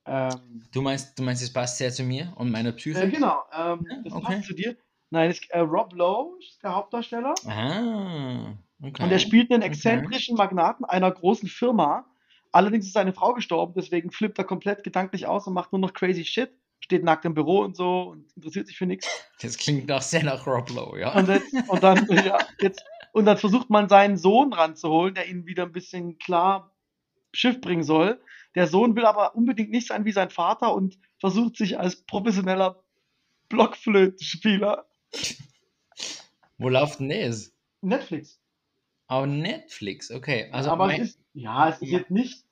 Ähm, Du meinst, du meinst, es passt sehr zu mir und meiner Psyche? äh, genau, ähm, das okay. passt zu dir. Nein, es, äh, Rob Lowe ist der Hauptdarsteller Ah, okay. und er spielt einen Okay. exzentrischen Magnaten einer großen Firma. Allerdings ist seine Frau gestorben, deswegen flippt er komplett gedanklich aus und macht nur noch crazy Shit. Steht nackt im Büro und so und interessiert sich für nichts. Das klingt auch sehr nach Rob Lowe, ja. Und, jetzt, und, dann, ja, jetzt, und dann versucht man seinen Sohn ranzuholen, der ihn wieder ein bisschen klar Schiff bringen soll. Der Sohn will aber unbedingt nicht sein wie sein Vater und versucht sich als professioneller Blockflötenspieler. Wo läuft denn das? Netflix. Auf Netflix, okay. Also aber es ist, ja, es ist jetzt nicht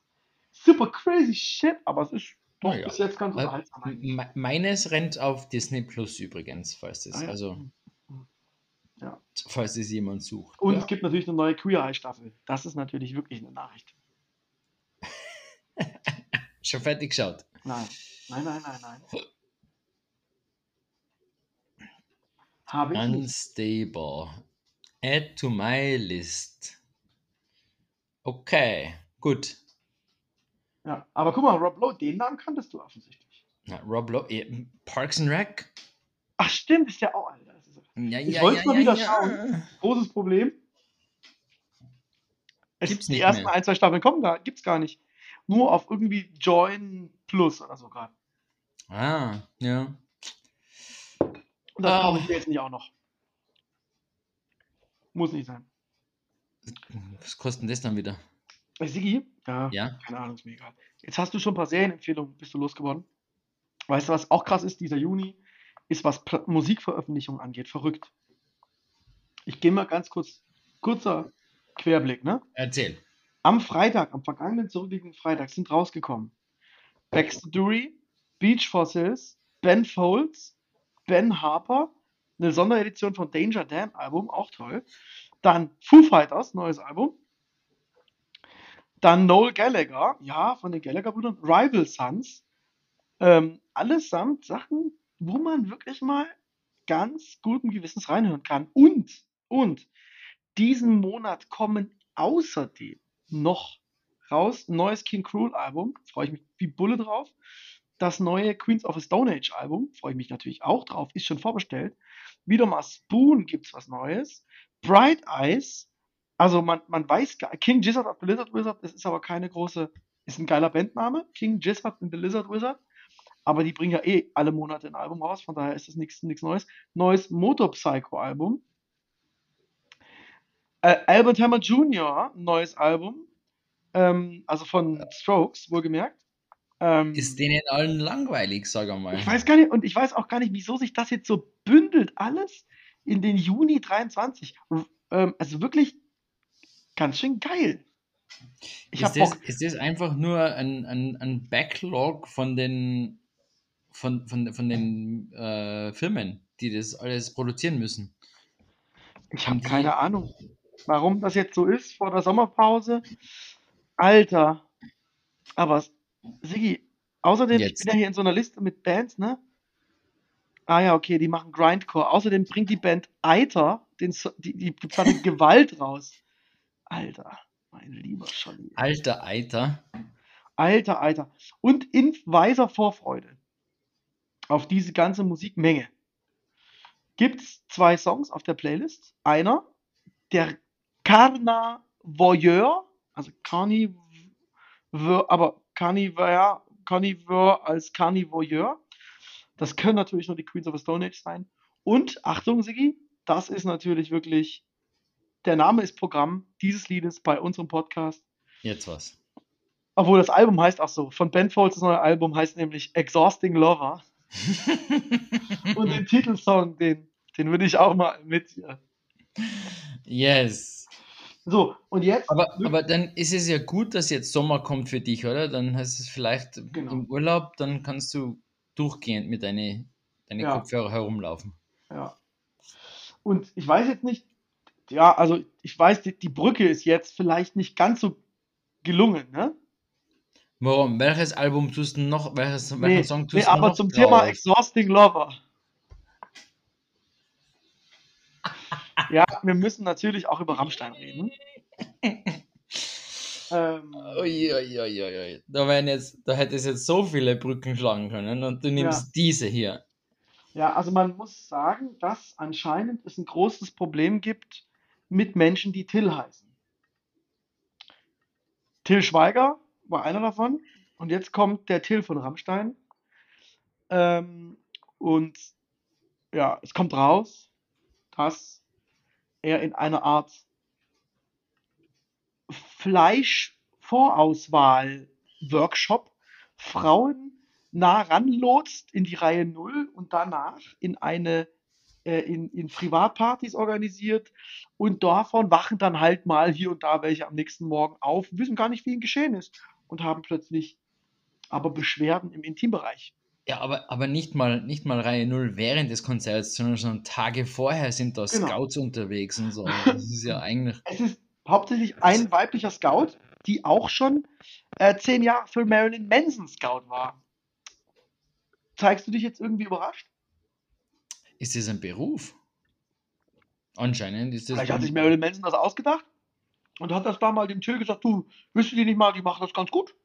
super crazy shit, aber es ist doch ja. bis jetzt ganz unterhaltsam. me- meines rennt auf Disney Plus übrigens, falls das, Ah, ja. also, Ja. falls es jemand sucht. Und ja. es gibt natürlich eine neue Queer Eye Staffel. Das ist natürlich wirklich eine Nachricht. Schon fertig geschaut. Nein, nein, nein, nein, nein. Habe ich. Unstable. Add to my list. Okay. gut. Ja, aber guck mal, Rob Lowe, den Namen kanntest du offensichtlich. Ja, Rob Lowe, eh, Parks and Rec. Ach stimmt, ist ja auch, Alter. Ist Ja, Ich ja, wollte ja, mal wieder schauen. großes Problem. Es, Gibt's die nicht ersten mehr. ein, zwei Staffeln kommen gar, gibt's gar nicht. Nur auf irgendwie Join Plus oder so gerade. Ah, ja. Und das Ah. kaufe ich mir jetzt nicht auch noch. Muss nicht sein. Was kostet denn das dann wieder? Äh, Sigi? Ja, Ja. keine Ahnung, ist mir egal. Jetzt hast du schon ein paar Serienempfehlungen, bist du losgeworden. Weißt du, was auch krass ist, dieser Juni, ist, was Musikveröffentlichungen angeht, verrückt. Ich gehe mal ganz kurz, kurzer Querblick, ne? Erzähl. Am Freitag, am vergangenen zurückliegenden Freitag sind rausgekommen Baxter Dury, Beach Fossils, Ben Folds, Ben Harper, eine Sonderedition von Danger Dan Album, auch toll. Dann Foo Fighters, neues Album. Dann Noel Gallagher, ja, von den Gallagher-Brüdern, Rival Sons. Ähm, allesamt Sachen, wo man wirklich mal ganz guten Gewissens reinhören kann. Und, und, diesen Monat kommen außerdem noch raus neues King Cruel Album, freue ich mich wie Bulle drauf. Das neue Queens of the Stone Age Album, freue ich mich natürlich auch drauf, ist schon vorbestellt. Wieder mal Spoon gibt's was Neues. Bright Eyes, also man, man weiß, gar- King Gizzard of the Lizard Wizard, das ist aber keine große, ist ein geiler Bandname, King Gizzard and the Lizard Wizard. Aber die bringen ja eh alle Monate ein Album raus, von daher ist das nichts Neues. Neues Motorpsycho-Album. Äh, Albert Hammer Jr., ein neues Album. Ähm, also von Strokes, wohlgemerkt. Ähm, Ist denen allen langweilig, sag einmal. ich weiß gar nicht, und ich weiß auch gar nicht, wieso sich das jetzt so bündelt, alles in den Juni 23. R- Ähm, also wirklich ganz schön geil. Ich ist, das, ist das einfach nur ein, ein, ein Backlog von den, von, von, von den äh, Firmen, die das alles produzieren müssen? Ich habe keine Ahnung, warum das jetzt so ist vor der Sommerpause. Alter. Aber Sigi, außerdem, Jetzt. ich bin ja hier in so einer Liste mit Bands, ne? Ah ja, okay, die machen Grindcore. Außerdem bringt die Band Eiter den, So- die, die, Platte Gewalt raus. Alter, mein lieber Scholli. Alter Eiter. Alter, Alter. Und in weiser Vorfreude auf diese ganze Musikmenge gibt es zwei Songs auf der Playlist. Einer, der Carna Voyeur, also Carnivore, aber Carnivore, Carnivore als Carnivoyeur. Das können natürlich nur die Queens of the Stone Age sein. Und, Achtung, Sigi, das ist natürlich wirklich, der Name ist Programm dieses Liedes bei unserem Podcast. Jetzt was. Obwohl das Album heißt auch so. Von Ben Folds das neue Album heißt nämlich Exhausting Lover. Und den Titelsong, den, den würde ich auch mal mit hier. yes. So, und jetzt. Aber, aber dann ist es ja gut, dass jetzt Sommer kommt für dich, oder? Dann heißt es vielleicht Genau. im Urlaub, dann kannst du durchgehend mit deinen deine Ja. Kopfhörer herumlaufen. Ja. Und ich weiß jetzt nicht, ja, also ich weiß, die, die Brücke ist jetzt vielleicht nicht ganz so gelungen, ne? Warum? Welches Album tust du noch? Welches, Nee, welchen Song tust nee du aber noch zum drauf? Thema Exhausting Lover. Ja, wir müssen natürlich auch über Rammstein reden. ähm, Ui. Da, wären jetzt, da hättest jetzt so viele Brücken schlagen können und du nimmst diese hier. Ja, also man muss sagen, dass anscheinend es ein großes Problem gibt mit Menschen, die Till heißen. Till Schweiger war einer davon und jetzt kommt der Till von Rammstein. Ähm, und ja, es kommt raus, dass er in einer Art Fleischvorauswahl-Workshop Frauen nah ranlotst in die Reihe 0 und danach in eine äh, in, in Privatpartys organisiert und davon wachen dann halt mal hier und da welche am nächsten Morgen auf, wissen gar nicht, wie ihnen geschehen ist und haben plötzlich aber Beschwerden im Intimbereich. Ja, aber, aber nicht, mal, nicht mal Reihe 0 während des Konzerts, sondern schon Tage vorher sind da Genau. Scouts unterwegs und so. Das ist ja eigentlich. Es ist hauptsächlich ein weiblicher Scout, die auch schon äh, zehn Jahre für Marilyn Manson Scout war. Zeigst du dich jetzt irgendwie überrascht? Ist das ein Beruf? Anscheinend ist das. Vielleicht hat sich Marilyn Manson das ausgedacht. Und hat das da mal dem Till gesagt, du, wüsstest die nicht mal, die machen das ganz gut?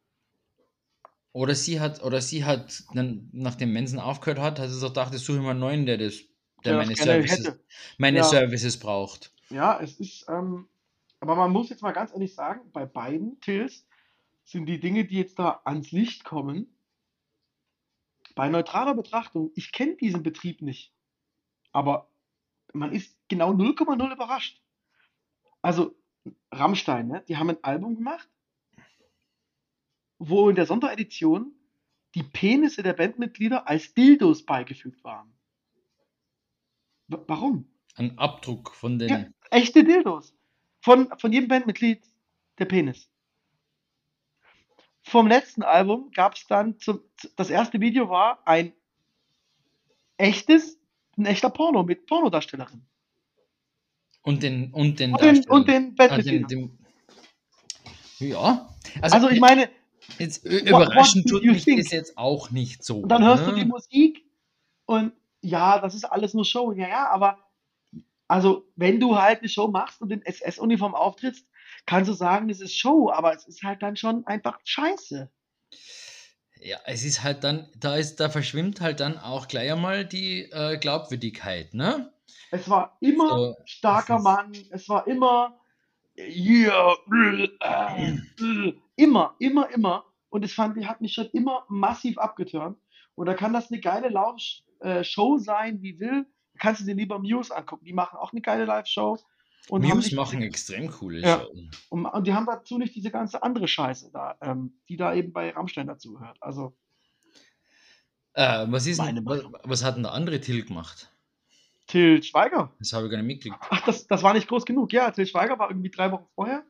Oder sie hat, oder sie hat, dann, nachdem Mensen aufgehört hat, hat sie doch gedacht, ich suche mal einen neuen, der das, der Der meine Services, hätte. meine Ja. Services braucht. Ja, es ist, ähm, aber man muss jetzt mal ganz ehrlich sagen, bei beiden Tills sind die Dinge, die jetzt da ans Licht kommen, bei neutraler Betrachtung, ich kenne diesen Betrieb nicht, aber man ist genau 0,0 überrascht. Also Rammstein, ne? die haben ein Album gemacht, wo in der Sonderedition die Penisse der Bandmitglieder als Dildos beigefügt waren. W warum? Ein Abdruck von den. Ja, echte Dildos. Von, von jedem Bandmitglied der Penis. Vom letzten Album gab es dann, zum, das erste Video war ein echtes, ein echter Porno mit Pornodarstellerin. Und den, und den, Und den, und den Ah, den, den, ja. Also, Also ich meine, jetzt, what überraschend tut mich think? das jetzt auch nicht so. und dann hörst du ne? die Musik und ja, das ist alles nur Show. Ja, ja, aber also wenn du halt eine Show machst und in SS-Uniform auftrittst, kannst du sagen, das ist Show, aber es ist halt dann schon einfach scheiße. Ja, es ist halt dann, da ist, da verschwimmt halt dann auch gleich einmal die äh, Glaubwürdigkeit, ne? Es war immer So, starker es Mann, es war immer yeah, äh, äh, immer, immer, immer. Und es fand, hat mich schon immer massiv abgeturnt. Und da kann das eine geile Lauf-Show sein, wie will. Kannst du dir lieber Muse angucken. Die machen auch eine geile Live-Show. Und Muse machen extrem coole Ja. Shows. und, und die haben dazu nicht diese ganze andere Scheiße da, ähm, die da eben bei Rammstein dazugehört. Also, Äh, was, ist was, was hat denn der andere Till gemacht? Till Schweiger. Das habe ich gar nicht mitgekriegt. Ach, das, das war nicht groß genug. Ja, Till Schweiger war irgendwie drei Wochen vorher.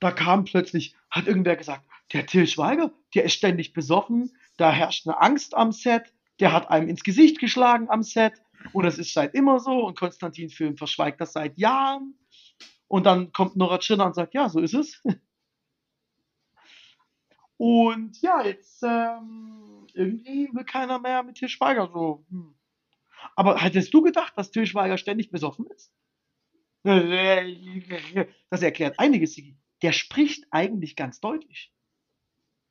Da kam plötzlich, hat irgendwer gesagt, der Till Schweiger, der ist ständig besoffen, da herrscht eine Angst am Set, der hat einem ins Gesicht geschlagen am Set und das ist seit immer so und Konstantin Film verschweigt das seit Jahren. Und dann kommt Nora Tschirner und sagt, ja, so ist es. Und ja, jetzt ähm, irgendwie will keiner mehr mit Till Schweiger so. Hm. Aber hättest du gedacht, dass Till Schweiger ständig besoffen ist? Das erklärt einiges, Sigi. Der spricht eigentlich ganz deutlich.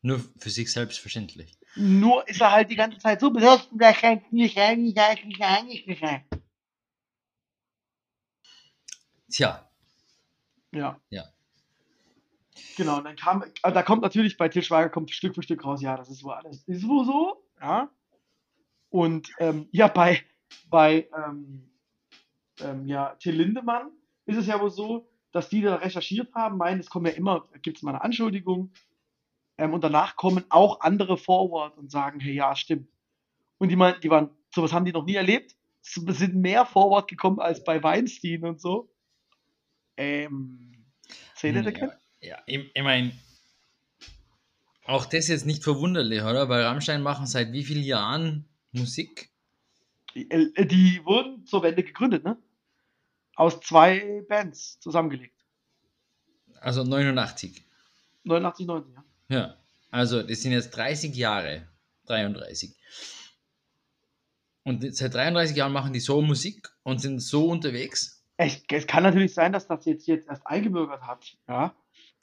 Nur für sich selbstverständlich. Nur ist er halt die ganze Zeit so besoffen, der kann nicht eigentlich eigentlich eigentlich. Tja, Ja. Ja. Genau, und dann kam, äh, da kommt natürlich bei Til Schweiger kommt Stück für Stück raus, ja, das ist wohl alles, ist wohl so, ja. Und ähm, ja, bei, bei ähm, ähm, ja, Till Lindemann ist es ja wohl so, dass die da recherchiert haben, meinen, es kommen ja immer, gibt es mal eine Anschuldigung, ähm, und danach kommen auch andere forward und sagen, hey, ja, stimmt. Und die meinten, die waren, sowas haben die noch nie erlebt. Es sind mehr forward gekommen als bei Weinstein und so. Ähm, seht ihr, ja, ja, ich, ich meine, auch das jetzt nicht verwunderlich, oder? Weil Rammstein machen seit wie vielen Jahren Musik? Die, äh, die wurden zur Wende gegründet, ne? Aus zwei Bands zusammengelegt. Also 89. 89, 90, ja. Ja, also das sind jetzt 30 Jahre, 33. Und seit 33 Jahren machen die so Musik und sind so unterwegs. Es, es kann natürlich sein, dass das jetzt, jetzt erst eingebürgert hat, ja.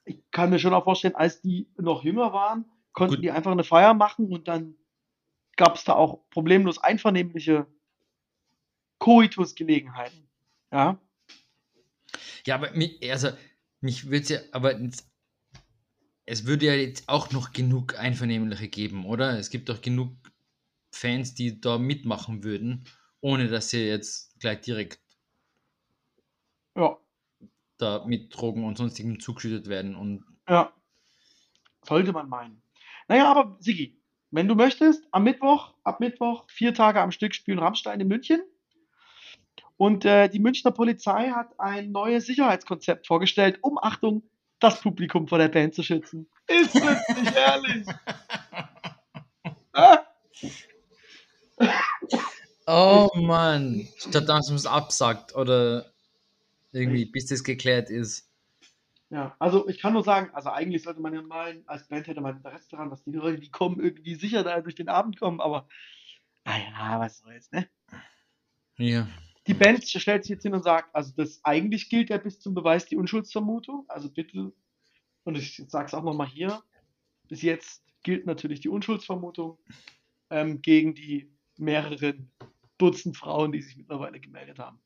Ich kann mir schon auch vorstellen, als die noch jünger waren, konnten Gut. die einfach eine Feier machen und dann gab es da auch problemlos einvernehmliche Koitus-Gelegenheiten. Ja. Ja, aber mich, also, mich würde es ja, aber es würde ja jetzt auch noch genug Einvernehmliche geben, oder? Es gibt doch genug Fans, die da mitmachen würden, ohne dass sie jetzt gleich direkt Ja. da mit Drogen und sonstigem zugeschüttet werden. Und Ja. Sollte man meinen. Naja, aber Sigi, wenn du möchtest, am Mittwoch, ab Mittwoch, vier Tage am Stück spielen Rammstein in München. Und äh, die Münchner Polizei hat ein neues Sicherheitskonzept vorgestellt, um, Achtung, das Publikum vor der Band zu schützen. Ist das nicht ehrlich? Ah? oh Mann, statt dass man es absagt oder irgendwie, bis das geklärt ist. Ja, also ich kann nur sagen, also eigentlich sollte man ja mal, als Band hätte man Interesse daran, dass die Leute, die kommen, irgendwie sicher da durch den Abend kommen, aber naja, was soll's, ne? Ja. Die Band stellt sich jetzt hin und sagt, also das eigentlich gilt ja bis zum Beweis die Unschuldsvermutung. Also bitte, und ich sage es auch nochmal hier, bis jetzt gilt natürlich die Unschuldsvermutung ähm, gegen die mehreren Dutzend Frauen, die sich mittlerweile gemeldet haben.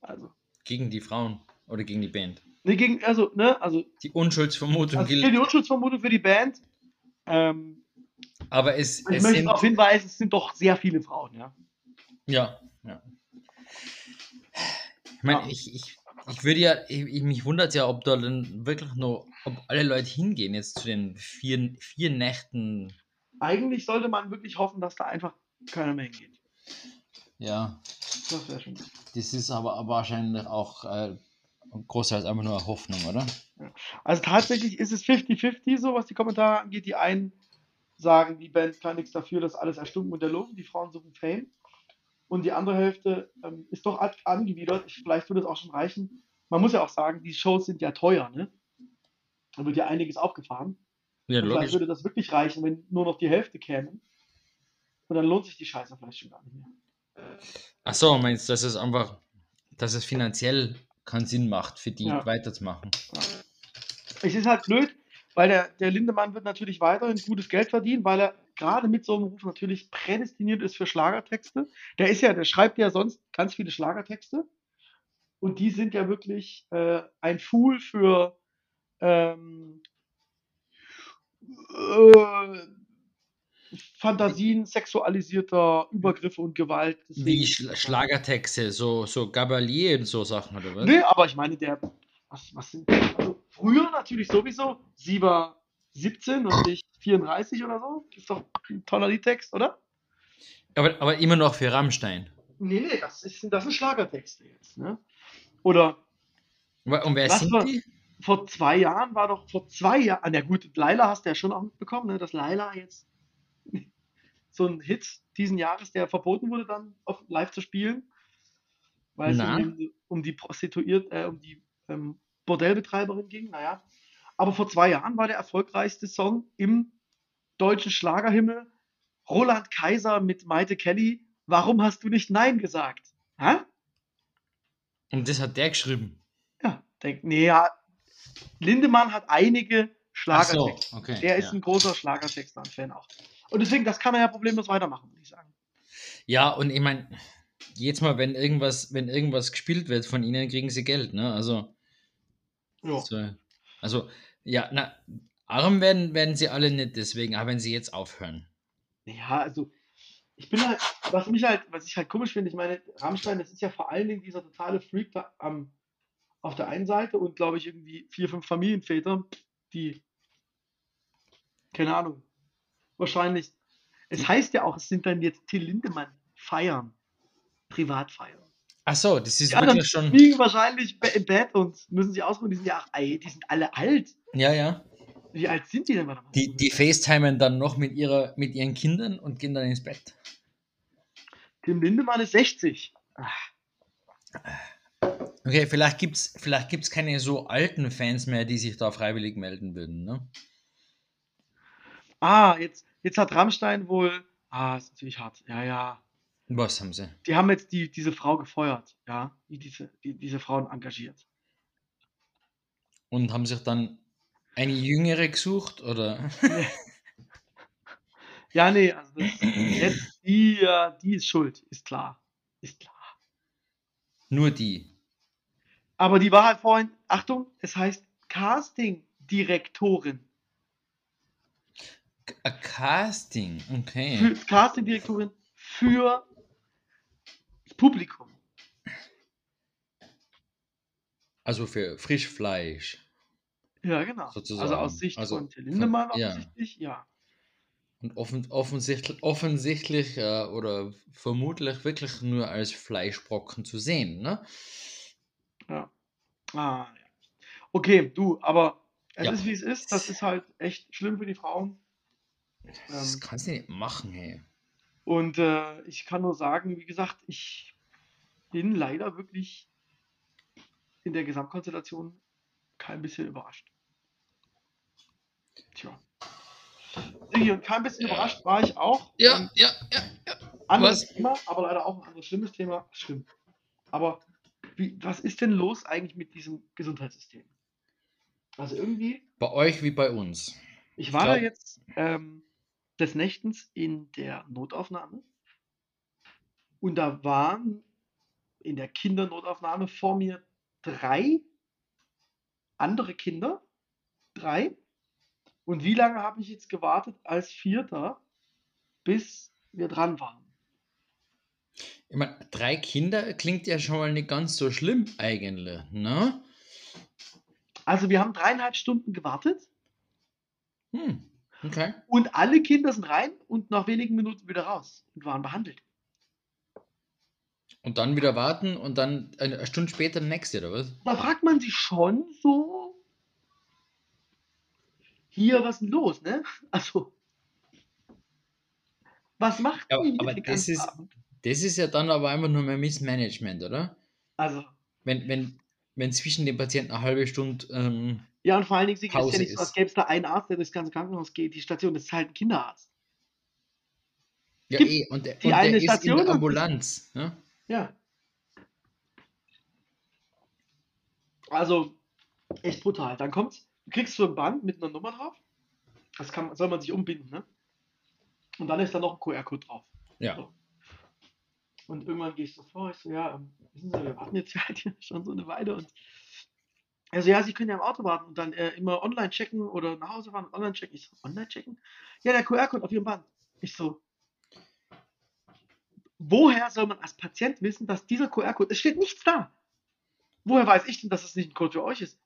Also, Gegen die Frauen oder gegen die Band. ne, gegen, also, ne, also, Die Unschuldsvermutung also gilt. die Unschuldsvermutung für die Band. Ähm, Aber es, ich es möchte darauf hinweisen, es sind doch sehr viele Frauen, ja. Ja, ja. Ich meine, Ja. ich, ich, ich würde ja, ich, ich, mich wundert ja, ob da dann wirklich noch, ob alle Leute hingehen jetzt zu den vier, vier Nächten. Eigentlich sollte man wirklich hoffen, dass da einfach keiner mehr hingeht. Ja, Das wäre schon gut. das ist aber wahrscheinlich auch äh, großteils einfach nur eine Hoffnung, oder? Also tatsächlich ist es 50-50 so, was die Kommentare angeht. Die einen sagen, die Band kann nichts dafür, dass alles erstunken und erlogen, die Frauen suchen Fame. Und die andere Hälfte ähm, ist doch an- angewidert. Ich, vielleicht würde es auch schon reichen. Man muss ja auch sagen, die Shows sind ja teuer, ne? Da wird ja einiges aufgefahren. Ja, vielleicht logisch. würde das wirklich reichen, wenn nur noch die Hälfte kämen. Und dann lohnt sich die Scheiße vielleicht schon gar nicht mehr. Ach so, meinst du, dass es einfach, dass es finanziell keinen Sinn macht, für die Ja. weiterzumachen? Es ist halt blöd, weil der, der Lindemann wird natürlich weiterhin gutes Geld verdienen, weil er gerade mit so einem Ruf natürlich prädestiniert ist für Schlagertexte. Der ist ja, der schreibt ja sonst ganz viele Schlagertexte. Und die sind ja wirklich äh, ein Fool für ähm, äh, Fantasien sexualisierter Übergriffe und Gewalt. Wie Schla Schlagertexte, so, so Gabalier und so Sachen, oder was? Nee, aber ich meine, der. Was, was sind. Also früher natürlich sowieso. Sie war 17 und ich 34 oder so. Ist doch ein toller Liedtext, oder? Aber, aber immer noch für Rammstein. Nee, nee, das, ist, das sind Schlagertexte jetzt. Ne? Oder Und wer sind war- die? vor zwei Jahren war doch. Vor zwei Jahren. Ah, na gut, Laila hast du ja schon auch mitbekommen, ne? dass Laila jetzt so ein Hit diesen Jahres, der verboten wurde, dann auf, live zu spielen. Weil es um die, um die Prostituiert, äh, um die ähm, Bordellbetreiberin ging. Naja. Aber vor zwei Jahren war der erfolgreichste Song im deutschen Schlagerhimmel Roland Kaiser mit Maite Kelly. Warum hast du nicht Nein gesagt? Hä? Und das hat der geschrieben. Ja, denk, nee, ja. Lindemann hat einige Ach so, Schlagertexte. okay. Er ist ja. ein großer Schlagertexter-Fan auch. Und deswegen, das kann er ja problemlos weitermachen, würde ich sagen. ja, und ich meine, jetzt mal, wenn irgendwas, wenn irgendwas gespielt wird von ihnen, kriegen sie Geld, ne? Also, Ja. so, also ja, na, arm werden, werden sie alle nicht deswegen, aber wenn sie jetzt aufhören. Ja, also ich bin halt, was mich halt, was ich halt komisch finde, ich meine, Rammstein, das ist ja vor allen Dingen dieser totale Freak da am, auf der einen Seite und glaube ich irgendwie vier, fünf Familienväter, die, keine Ahnung, wahrscheinlich, es heißt ja auch, es sind dann jetzt Till Lindemann feiern, Privatfeiern. Ach so, das ist Die anderen wirklich schon. liegen wahrscheinlich im Bett und müssen sich ausruhen, die sind ja, ey, die sind alle alt. Ja, ja. Wie alt sind die denn? Die, die FaceTimen dann noch mit, ihrer, mit ihren Kindern und gehen dann ins Bett. Tim Lindemann ist 60. Ach, Okay, vielleicht gibt es vielleicht gibt's keine so alten Fans mehr, die sich da freiwillig melden würden, ne? Ah, jetzt, jetzt hat Rammstein wohl. Ah, ist natürlich hart. Ja, ja. Was haben sie? Die haben jetzt die, diese Frau gefeuert, ja, die diese, die, diese Frauen engagiert. Und haben sich dann eine jüngere gesucht, oder? Ja, nee, also das, jetzt, die, äh, die ist schuld, ist klar. Ist klar. Nur die. Aber die war halt vorhin, Achtung, es heißt Casting-Direktorin. A Casting, okay. Casting-Direktorin für Publikum. Also für Frischfleisch. Ja, genau. Sozusagen. Also aus Sicht Also von Till Lindemann von- ja. offensichtlich, ja. Und offen, offensichtlich, offensichtlich äh, oder vermutlich wirklich nur als Fleischbrocken zu sehen, ne? Ja. Ah, ja. Okay, du, aber es Ja. ist wie es ist. Das ist halt echt schlimm für die Frauen. Das Ähm, kannst du nicht machen, hey. Und äh, ich kann nur sagen, wie gesagt, ich bin leider wirklich in der Gesamtkonstellation kein bisschen überrascht. Tja. Sigi, und kein bisschen Ja. überrascht war ich auch. Ja, ja, ja, ja. Anderes Was? Thema, aber leider auch ein anderes schlimmes Thema. Schlimm. Aber wie, was ist denn los eigentlich mit diesem Gesundheitssystem? Also irgendwie, Bei euch wie bei uns. ich Ich war da glaub- jetzt ähm, des Nächtens in der Notaufnahme und da waren in der Kindernotaufnahme vor mir drei andere Kinder. Drei. Und wie lange habe ich jetzt gewartet als Vierter, bis wir dran waren? Ich meine, drei Kinder klingt ja schon mal nicht ganz so schlimm eigentlich, ne? Also wir haben dreieinhalb Stunden gewartet Hm, okay. und alle Kinder sind rein und nach wenigen Minuten wieder raus und waren behandelt. Und dann wieder warten und dann eine Stunde später der nächste, oder was? Da fragt man sich schon so, hier, was ist denn los, ne? Also, was macht Ja, die aber das ist- Abend? Das ist ja dann aber einfach nur mehr Missmanagement, oder? Also, Wenn, wenn, wenn zwischen den Patienten eine halbe Stunde, ähm, ja, und vor allen Dingen, es ist Pause ja nicht so, als gäbe es da einen Arzt, der durchs ganze Krankenhaus geht. Die Station ist halt ein Kinderarzt. ja Gibt eh, und der, die und der eine ist in Station der Ambulanz, ne? Ja. Also, echt brutal. Dann kommt's, du kriegst so ein Band mit einer Nummer drauf. Das kann, soll man sich umbinden, ne? Und dann ist da noch ein QR-Code drauf. Ja. So. Und irgendwann gehst du vor, ich so, ja, ähm, wissen Sie, wir warten jetzt halt hier schon so eine Weile und also ja, Sie können ja im Auto warten und dann äh, immer online checken oder nach Hause fahren und online checken. Ich so, online checken? Ja, der QR-Code auf Ihrem Band. Ich so, woher soll man als Patient wissen, dass dieser QR-Code, es steht nichts da. Woher weiß ich denn, dass es nicht ein Code für euch ist?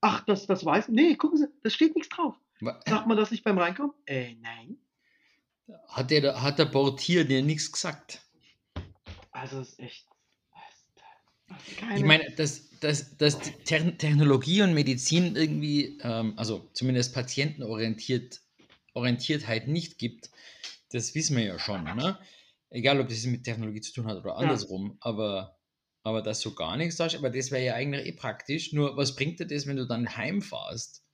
Ach, das, das weiß, nee, gucken Sie, da steht nichts drauf. Sagt man das nicht beim Reinkommen? Äh, nein. Hat der, hat der Portier dir nichts gesagt? Also, es ist echt, das keine, Ich meine, dass, dass, dass Technologie und Medizin irgendwie, ähm, also zumindest patientenorientiert Orientiertheit nicht gibt, das wissen wir ja schon. Ne? Egal, ob das mit Technologie zu tun hat oder andersrum, aber, aber dass so gar nichts da ist, aber das wäre ja eigentlich eh praktisch. Nur was bringt dir das, wenn du dann heimfährst?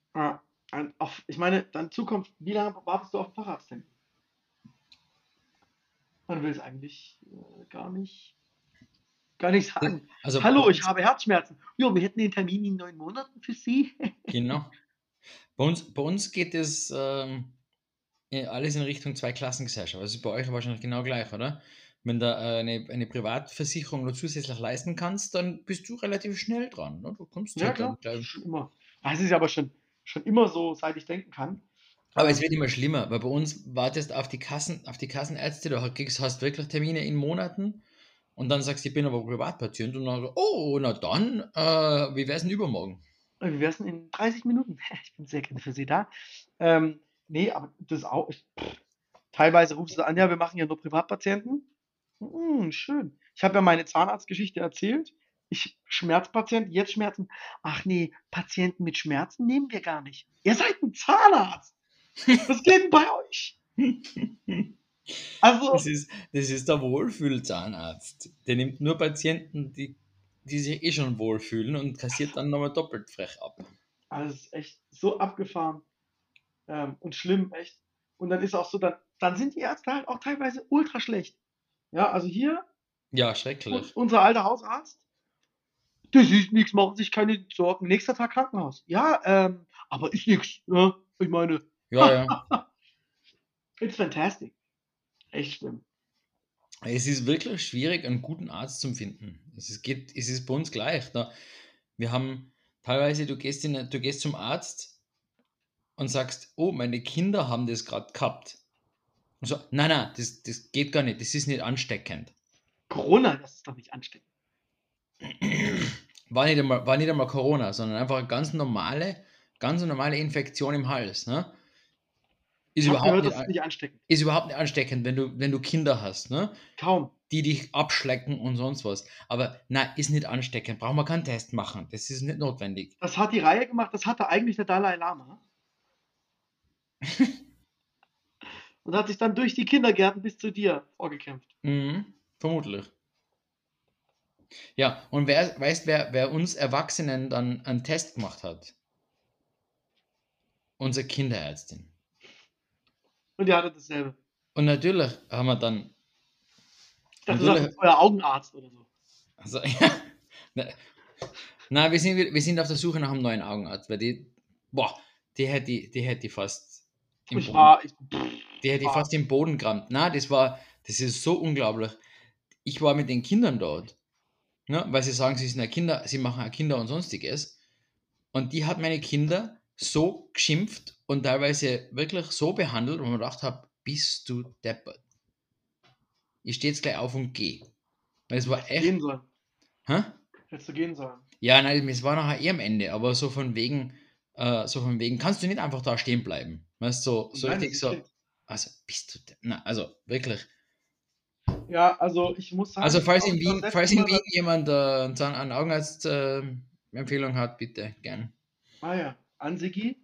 Auf, ich meine, dann Zukunft, wie lange wartest du auf den Fahrradstermin? Man will es eigentlich äh, gar nicht, gar nicht sagen. Also Hallo, ich habe Herzschmerzen. Jo, wir hätten den Termin in neun Monaten für Sie. Genau. Bei uns, bei uns geht es ähm, alles in Richtung Zweiklassengesellschaft. Also bei euch wahrscheinlich genau gleich, oder? Wenn du äh, eine, eine Privatversicherung noch zusätzlich leisten kannst, dann bist du relativ schnell dran. Ne? Du kommst Ja, halt klar. dann Schon immer. Das ist aber schon, schon immer so, seit ich denken kann. Aber es wird immer schlimmer, weil bei uns wartest auf die Kassen, auf die Kassenärzte, du kriegst, hast wirklich Termine in Monaten und dann sagst du, ich bin aber Privatpatient und dann so, oh, na dann, äh, wie wär's denn übermorgen? Äh, Wie wär's denn in 30 Minuten? Ich bin sehr gerne für Sie da. Ähm, nee, aber das auch. Ich, pff, teilweise rufst du an, ja, wir machen ja nur Privatpatienten. Hm, schön. Ich habe ja meine Zahnarztgeschichte erzählt. Ich Schmerzpatient, jetzt Schmerzen. Ach nee, Patienten mit Schmerzen nehmen wir gar nicht. Ihr seid ein Zahnarzt. Was geht denn bei euch? Also, Das ist, das ist der Wohlfühlzahnarzt. Der nimmt nur Patienten, die, die sich eh schon wohlfühlen und kassiert dann nochmal doppelt frech ab. Also es ist echt so abgefahren ähm, und schlimm, echt. Und dann ist auch so, dann, dann sind die Ärzte halt auch teilweise ultra schlecht. Ja, also hier, Ja, schrecklich. unser alter Hausarzt, das ist nichts, machen sich keine Sorgen. Nächster Tag Krankenhaus. Ja, ähm, aber ist nichts. Ne? Ich meine, Ja, ja. it's fantastic. Echt schlimm. Es ist wirklich schwierig, einen guten Arzt zu finden. Es ist, geht, es ist bei uns gleich. Da, wir haben teilweise, du gehst, in, du gehst zum Arzt und sagst, oh, meine Kinder haben das gerade gehabt. Und so, nein, nein, das, das geht gar nicht, das ist nicht ansteckend. Corona, das ist doch nicht ansteckend. War nicht einmal, war nicht einmal Corona, sondern einfach eine ganz normale, ganz normale Infektion im Hals. Ne? Ist, überhaupt gehört, nicht, das ist an- nicht ansteckend. ist überhaupt nicht ansteckend, wenn du, wenn du Kinder hast. Ne? Kaum. die dich abschlecken und sonst was. Aber nein, ist nicht ansteckend. Braucht man keinen Test machen. Das ist nicht notwendig. Das hat die Reihe gemacht, das hatte eigentlich der Dalai Lama. Und hat sich dann durch die Kindergärten bis zu dir vorgekämpft. Mhm, vermutlich. Ja, und wer, weißt wer, wer uns Erwachsenen dann einen Test gemacht hat? Unsere Kinderärztin. Und die hatte dasselbe. Und natürlich haben wir dann Ich dachte, du sagst, euer Augenarzt oder so. Also, ja. Na, na, wir sind, wir sind auf der Suche nach einem neuen Augenarzt, weil die, boah, die hätte die, die hätte fast im Ich Boden, war, ich, die hätte ich war- fast im Boden gerammt. Na, das war, das ist so unglaublich. Ich war mit den Kindern dort, ne, weil sie sagen, sie sind ja Kinder, sie machen ja Kinder und sonstiges. Und die hat meine Kinder so geschimpft und teilweise wirklich so behandelt, wo man gedacht habe, bist du deppert. Ich stehe jetzt gleich auf und gehe. Weil es war echt. gehen sollen. Hä? Hättest du gehen sollen. Ja, nein, es war nachher eh am Ende, aber so von wegen, äh, so von wegen, kannst du nicht einfach da stehen bleiben? Weißt du, so, so Nein, richtig so, also bist du, na, also wirklich. Ja, also ich muss sagen. Also falls in Wien, falls in Wien jemand äh, einen Zahn- einen Augenarzt äh, Empfehlung hat, bitte gern. Ah ja, an Sigi.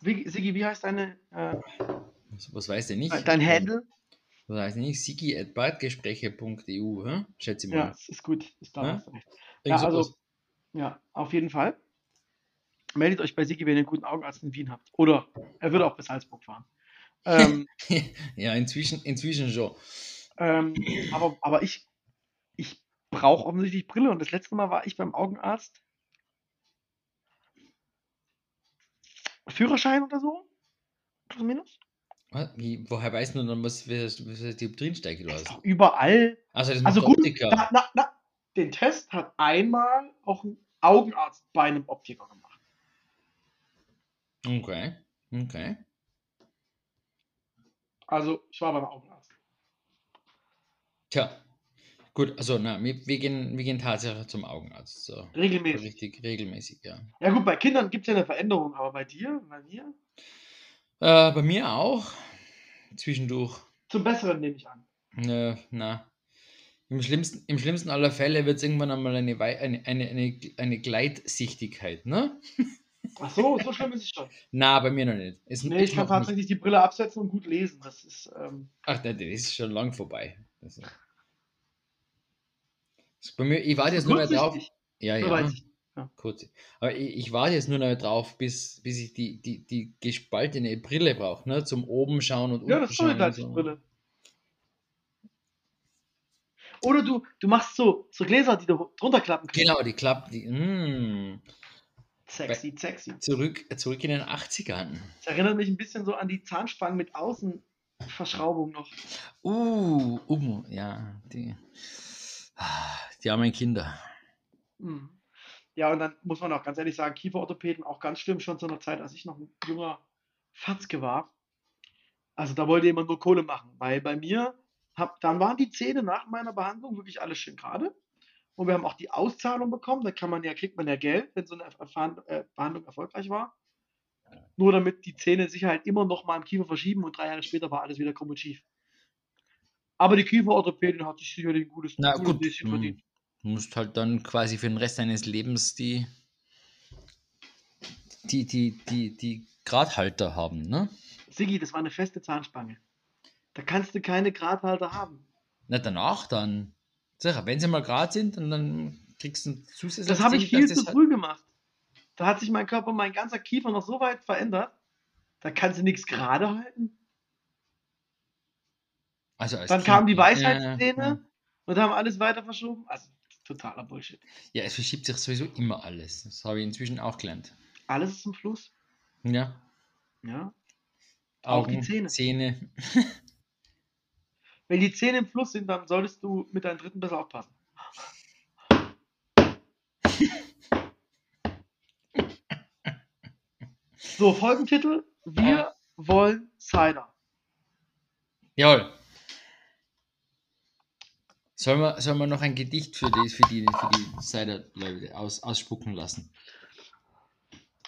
Wie, Sigi, wie heißt deine, äh, Was, was weiß der nicht? dein Handle? Was weiß ich nicht? Sigi at badgespräche.eu, hä? schätze ich mal. Ja, ist gut. Ist da. Irgend ja, also-. Ja, auf jeden Fall. Meldet euch bei Sigi, wenn ihr einen guten Augenarzt in Wien habt. Oder er würde auch bis Salzburg fahren. ähm, ja, inzwischen, inzwischen schon. ähm, aber, aber ich, ich brauche offensichtlich Brille und das letzte Mal war ich beim Augenarzt. Führerschein oder so? Plus minus? Was? Wie, woher weißt du dann, was, was, was die drinsteckt oder was? überall. Also, das Also gut, na, na, na, den Test hat einmal auch ein Augenarzt bei einem Optiker gemacht. Okay, okay. Also ich war beim Augenarzt. Tja, gut, also na, wir, wir, gehen, wir gehen tatsächlich zum Augenarzt. So. Regelmäßig. Richtig, regelmäßig, ja. Ja gut, bei Kindern gibt es ja eine Veränderung, aber bei dir, bei mir, Äh, bei mir auch. Zwischendurch. zum Besseren nehme ich an. Äh, na. Im schlimmsten, Im schlimmsten aller Fälle wird es irgendwann einmal eine, eine, eine, eine, eine Gleitsichtigkeit, ne? Ach so, so schlimm ist es schon. Na, bei mir noch nicht. Ist, Nee, ich kann noch nicht. tatsächlich die Brille absetzen und gut lesen. Das ist, ähm, Ach, das ist schon lang vorbei. Das ist, ist bei mir, ich warte jetzt nur noch drauf. Ja, ja. Kurz. Aber ich, ich warte jetzt nur noch drauf, bis, bis ich die, die, die gespaltene Brille brauche, ne? Zum oben schauen und Ja, unten das ist so eine so. Gleitsichtbrille. Oder du, du machst so, so Gläser, die du drunter klappen kannst. Genau, die klappt. Die, mm, Sexy, sexy. zurück, zurück in den 80ern. Das erinnert mich ein bisschen so an die Zahnspangen mit Außenverschraubung noch. Uh, uh, ja, die, ah, die armen Kinder. Mhm. Ja, und dann muss man auch ganz ehrlich sagen, Kieferorthopäden auch ganz schlimm schon zu einer Zeit, als ich noch ein junger Fatzke war. Also da wollte jemand nur Kohle machen, weil bei mir, hab, dann waren die Zähne nach meiner Behandlung wirklich alles schön gerade. Und wir haben auch die Auszahlung bekommen, da kann man ja, kriegt man ja Geld, wenn so eine äh, Behandlung erfolgreich war. Nur damit die Zähne sich halt immer noch mal im Kiefer verschieben und drei Jahre später war alles wieder krumm und schief. Aber die Kieferorthopädin hat sich sicherlich ein gutes, Na gutes gut, Näschen verdient. Du musst halt dann quasi für den Rest deines Lebens die, die, die, die, die Gradhalter haben, ne? Siggi, das war eine feste Zahnspange. Da kannst du keine Gradhalter haben. Na, danach dann. Sicher, wenn sie mal gerade sind, dann, dann kriegst du ein zusätzliches Das habe ich viel zu das früh gemacht. Da hat sich mein Körper, mein ganzer Kiefer noch so weit verändert. Da kannst du nichts gerade halten. Also als Dann Kind kamen die. Weisheitszähne Ja, ja. und haben alles weiter verschoben. Also totaler Bullshit. ja, es verschiebt sich sowieso immer alles. Das habe ich inzwischen auch gelernt. Alles ist im Fluss. Ja. Ja. Auch die Augen, Zähne. Zähne. Wenn die Zähne im Fluss sind, dann solltest du mit deinen Dritten besser aufpassen. So, Folgentitel. Wir wollen Cider. Jawohl. Sollen wir, sollen wir noch ein Gedicht für die, für die, für die Cider-Leute aus, ausspucken lassen?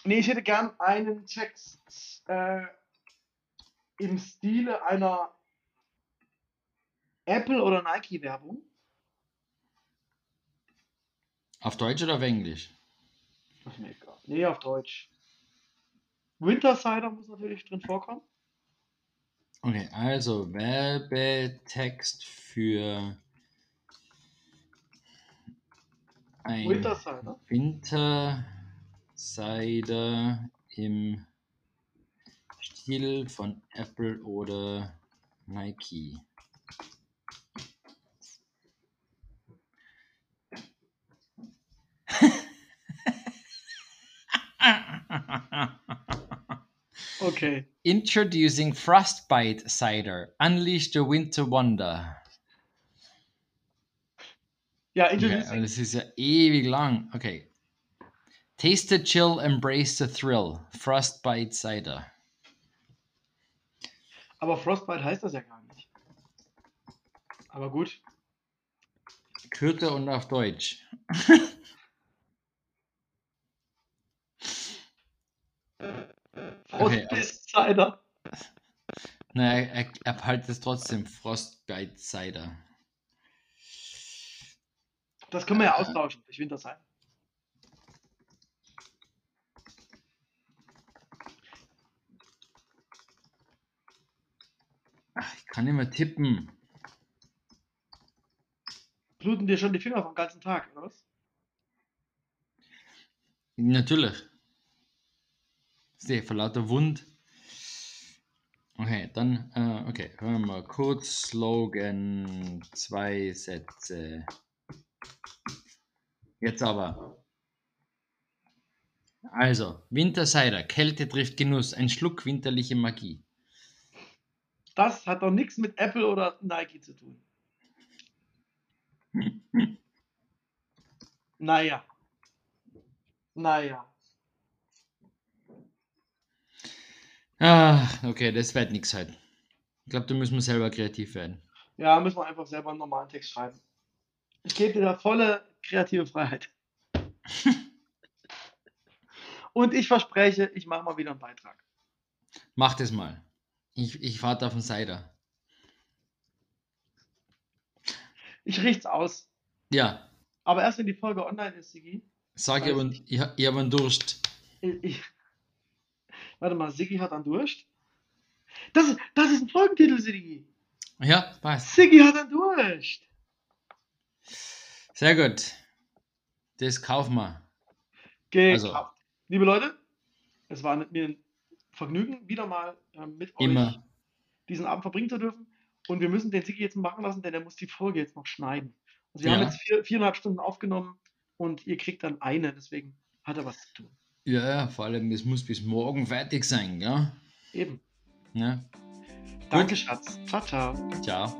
Nee, ich hätte gern einen Text äh, im Stile einer Apple- oder Nike-Werbung. Auf Deutsch oder auf Englisch? Mir egal. Nee, auf Deutsch. Winter Cider muss natürlich drin vorkommen. Okay, also Werbetext für Ein Winterseide. Winterseide im Stil von Apple oder Nike. okay. Introducing Frostbite Cider. Unleash the Winter Wonder. Ja, Okay, introducing. aber das ist ja ewig lang. Okay. Taste the chill, embrace the thrill. Frostbite Cider. Aber Frostbite heißt das ja gar nicht. Aber gut. Kürte und auf Deutsch. Okay, Frostbite Cider. Naja, er, er behält es trotzdem. Frostbite Cider. Das können wir ja austauschen. Ich Winter Cider. Ach, ich kann nicht mehr tippen. Bluten dir schon die Finger vom ganzen Tag, oder was? Natürlich. Sehe, vor lauter Wund. Okay, dann, äh, okay, hören wir mal kurz. Slogan, zwei Sätze. Jetzt aber. Also, Wintercider, Kälte trifft Genuss, ein Schluck winterliche Magie. Das hat doch nichts mit Apple oder Nike zu tun. Naja. Naja. Ah, okay, das wird nichts heute. Ich glaube, da müssen wir selber kreativ werden. Ja, müssen wir einfach selber einen normalen Text schreiben. Ich gebe dir da volle kreative Freiheit. Und ich verspreche, ich mache mal wieder einen Beitrag. Mach das mal. Ich, ich warte auf den Cider. Ich richt's aus. Ja, Aber erst wenn die Folge online ist, Sigi. sag ich aber, ich, ich habe einen Durst. Ich, warte mal, Sigi hat einen Durst. Das, ist- das ist ein Folgentitel, Sigi. Ja, passt. Sigi hat einen Durst. Sehr gut. Das kaufen wir. Gekauft. Also- Liebe Leute, es war mir ein Vergnügen, wieder mal ähm, mit euch Immer. diesen Abend verbringen zu dürfen. Und wir müssen den Sigi jetzt machen lassen, denn er muss die Folge jetzt noch schneiden. Also wir Ja. haben jetzt vier, viereinhalb Stunden aufgenommen und ihr kriegt dann eine, deswegen hat er was zu tun. Ja, ja, vor allem, es muss bis morgen fertig sein, ja? Eben. ja? Danke, Schatz. Ciao, ciao. Ciao.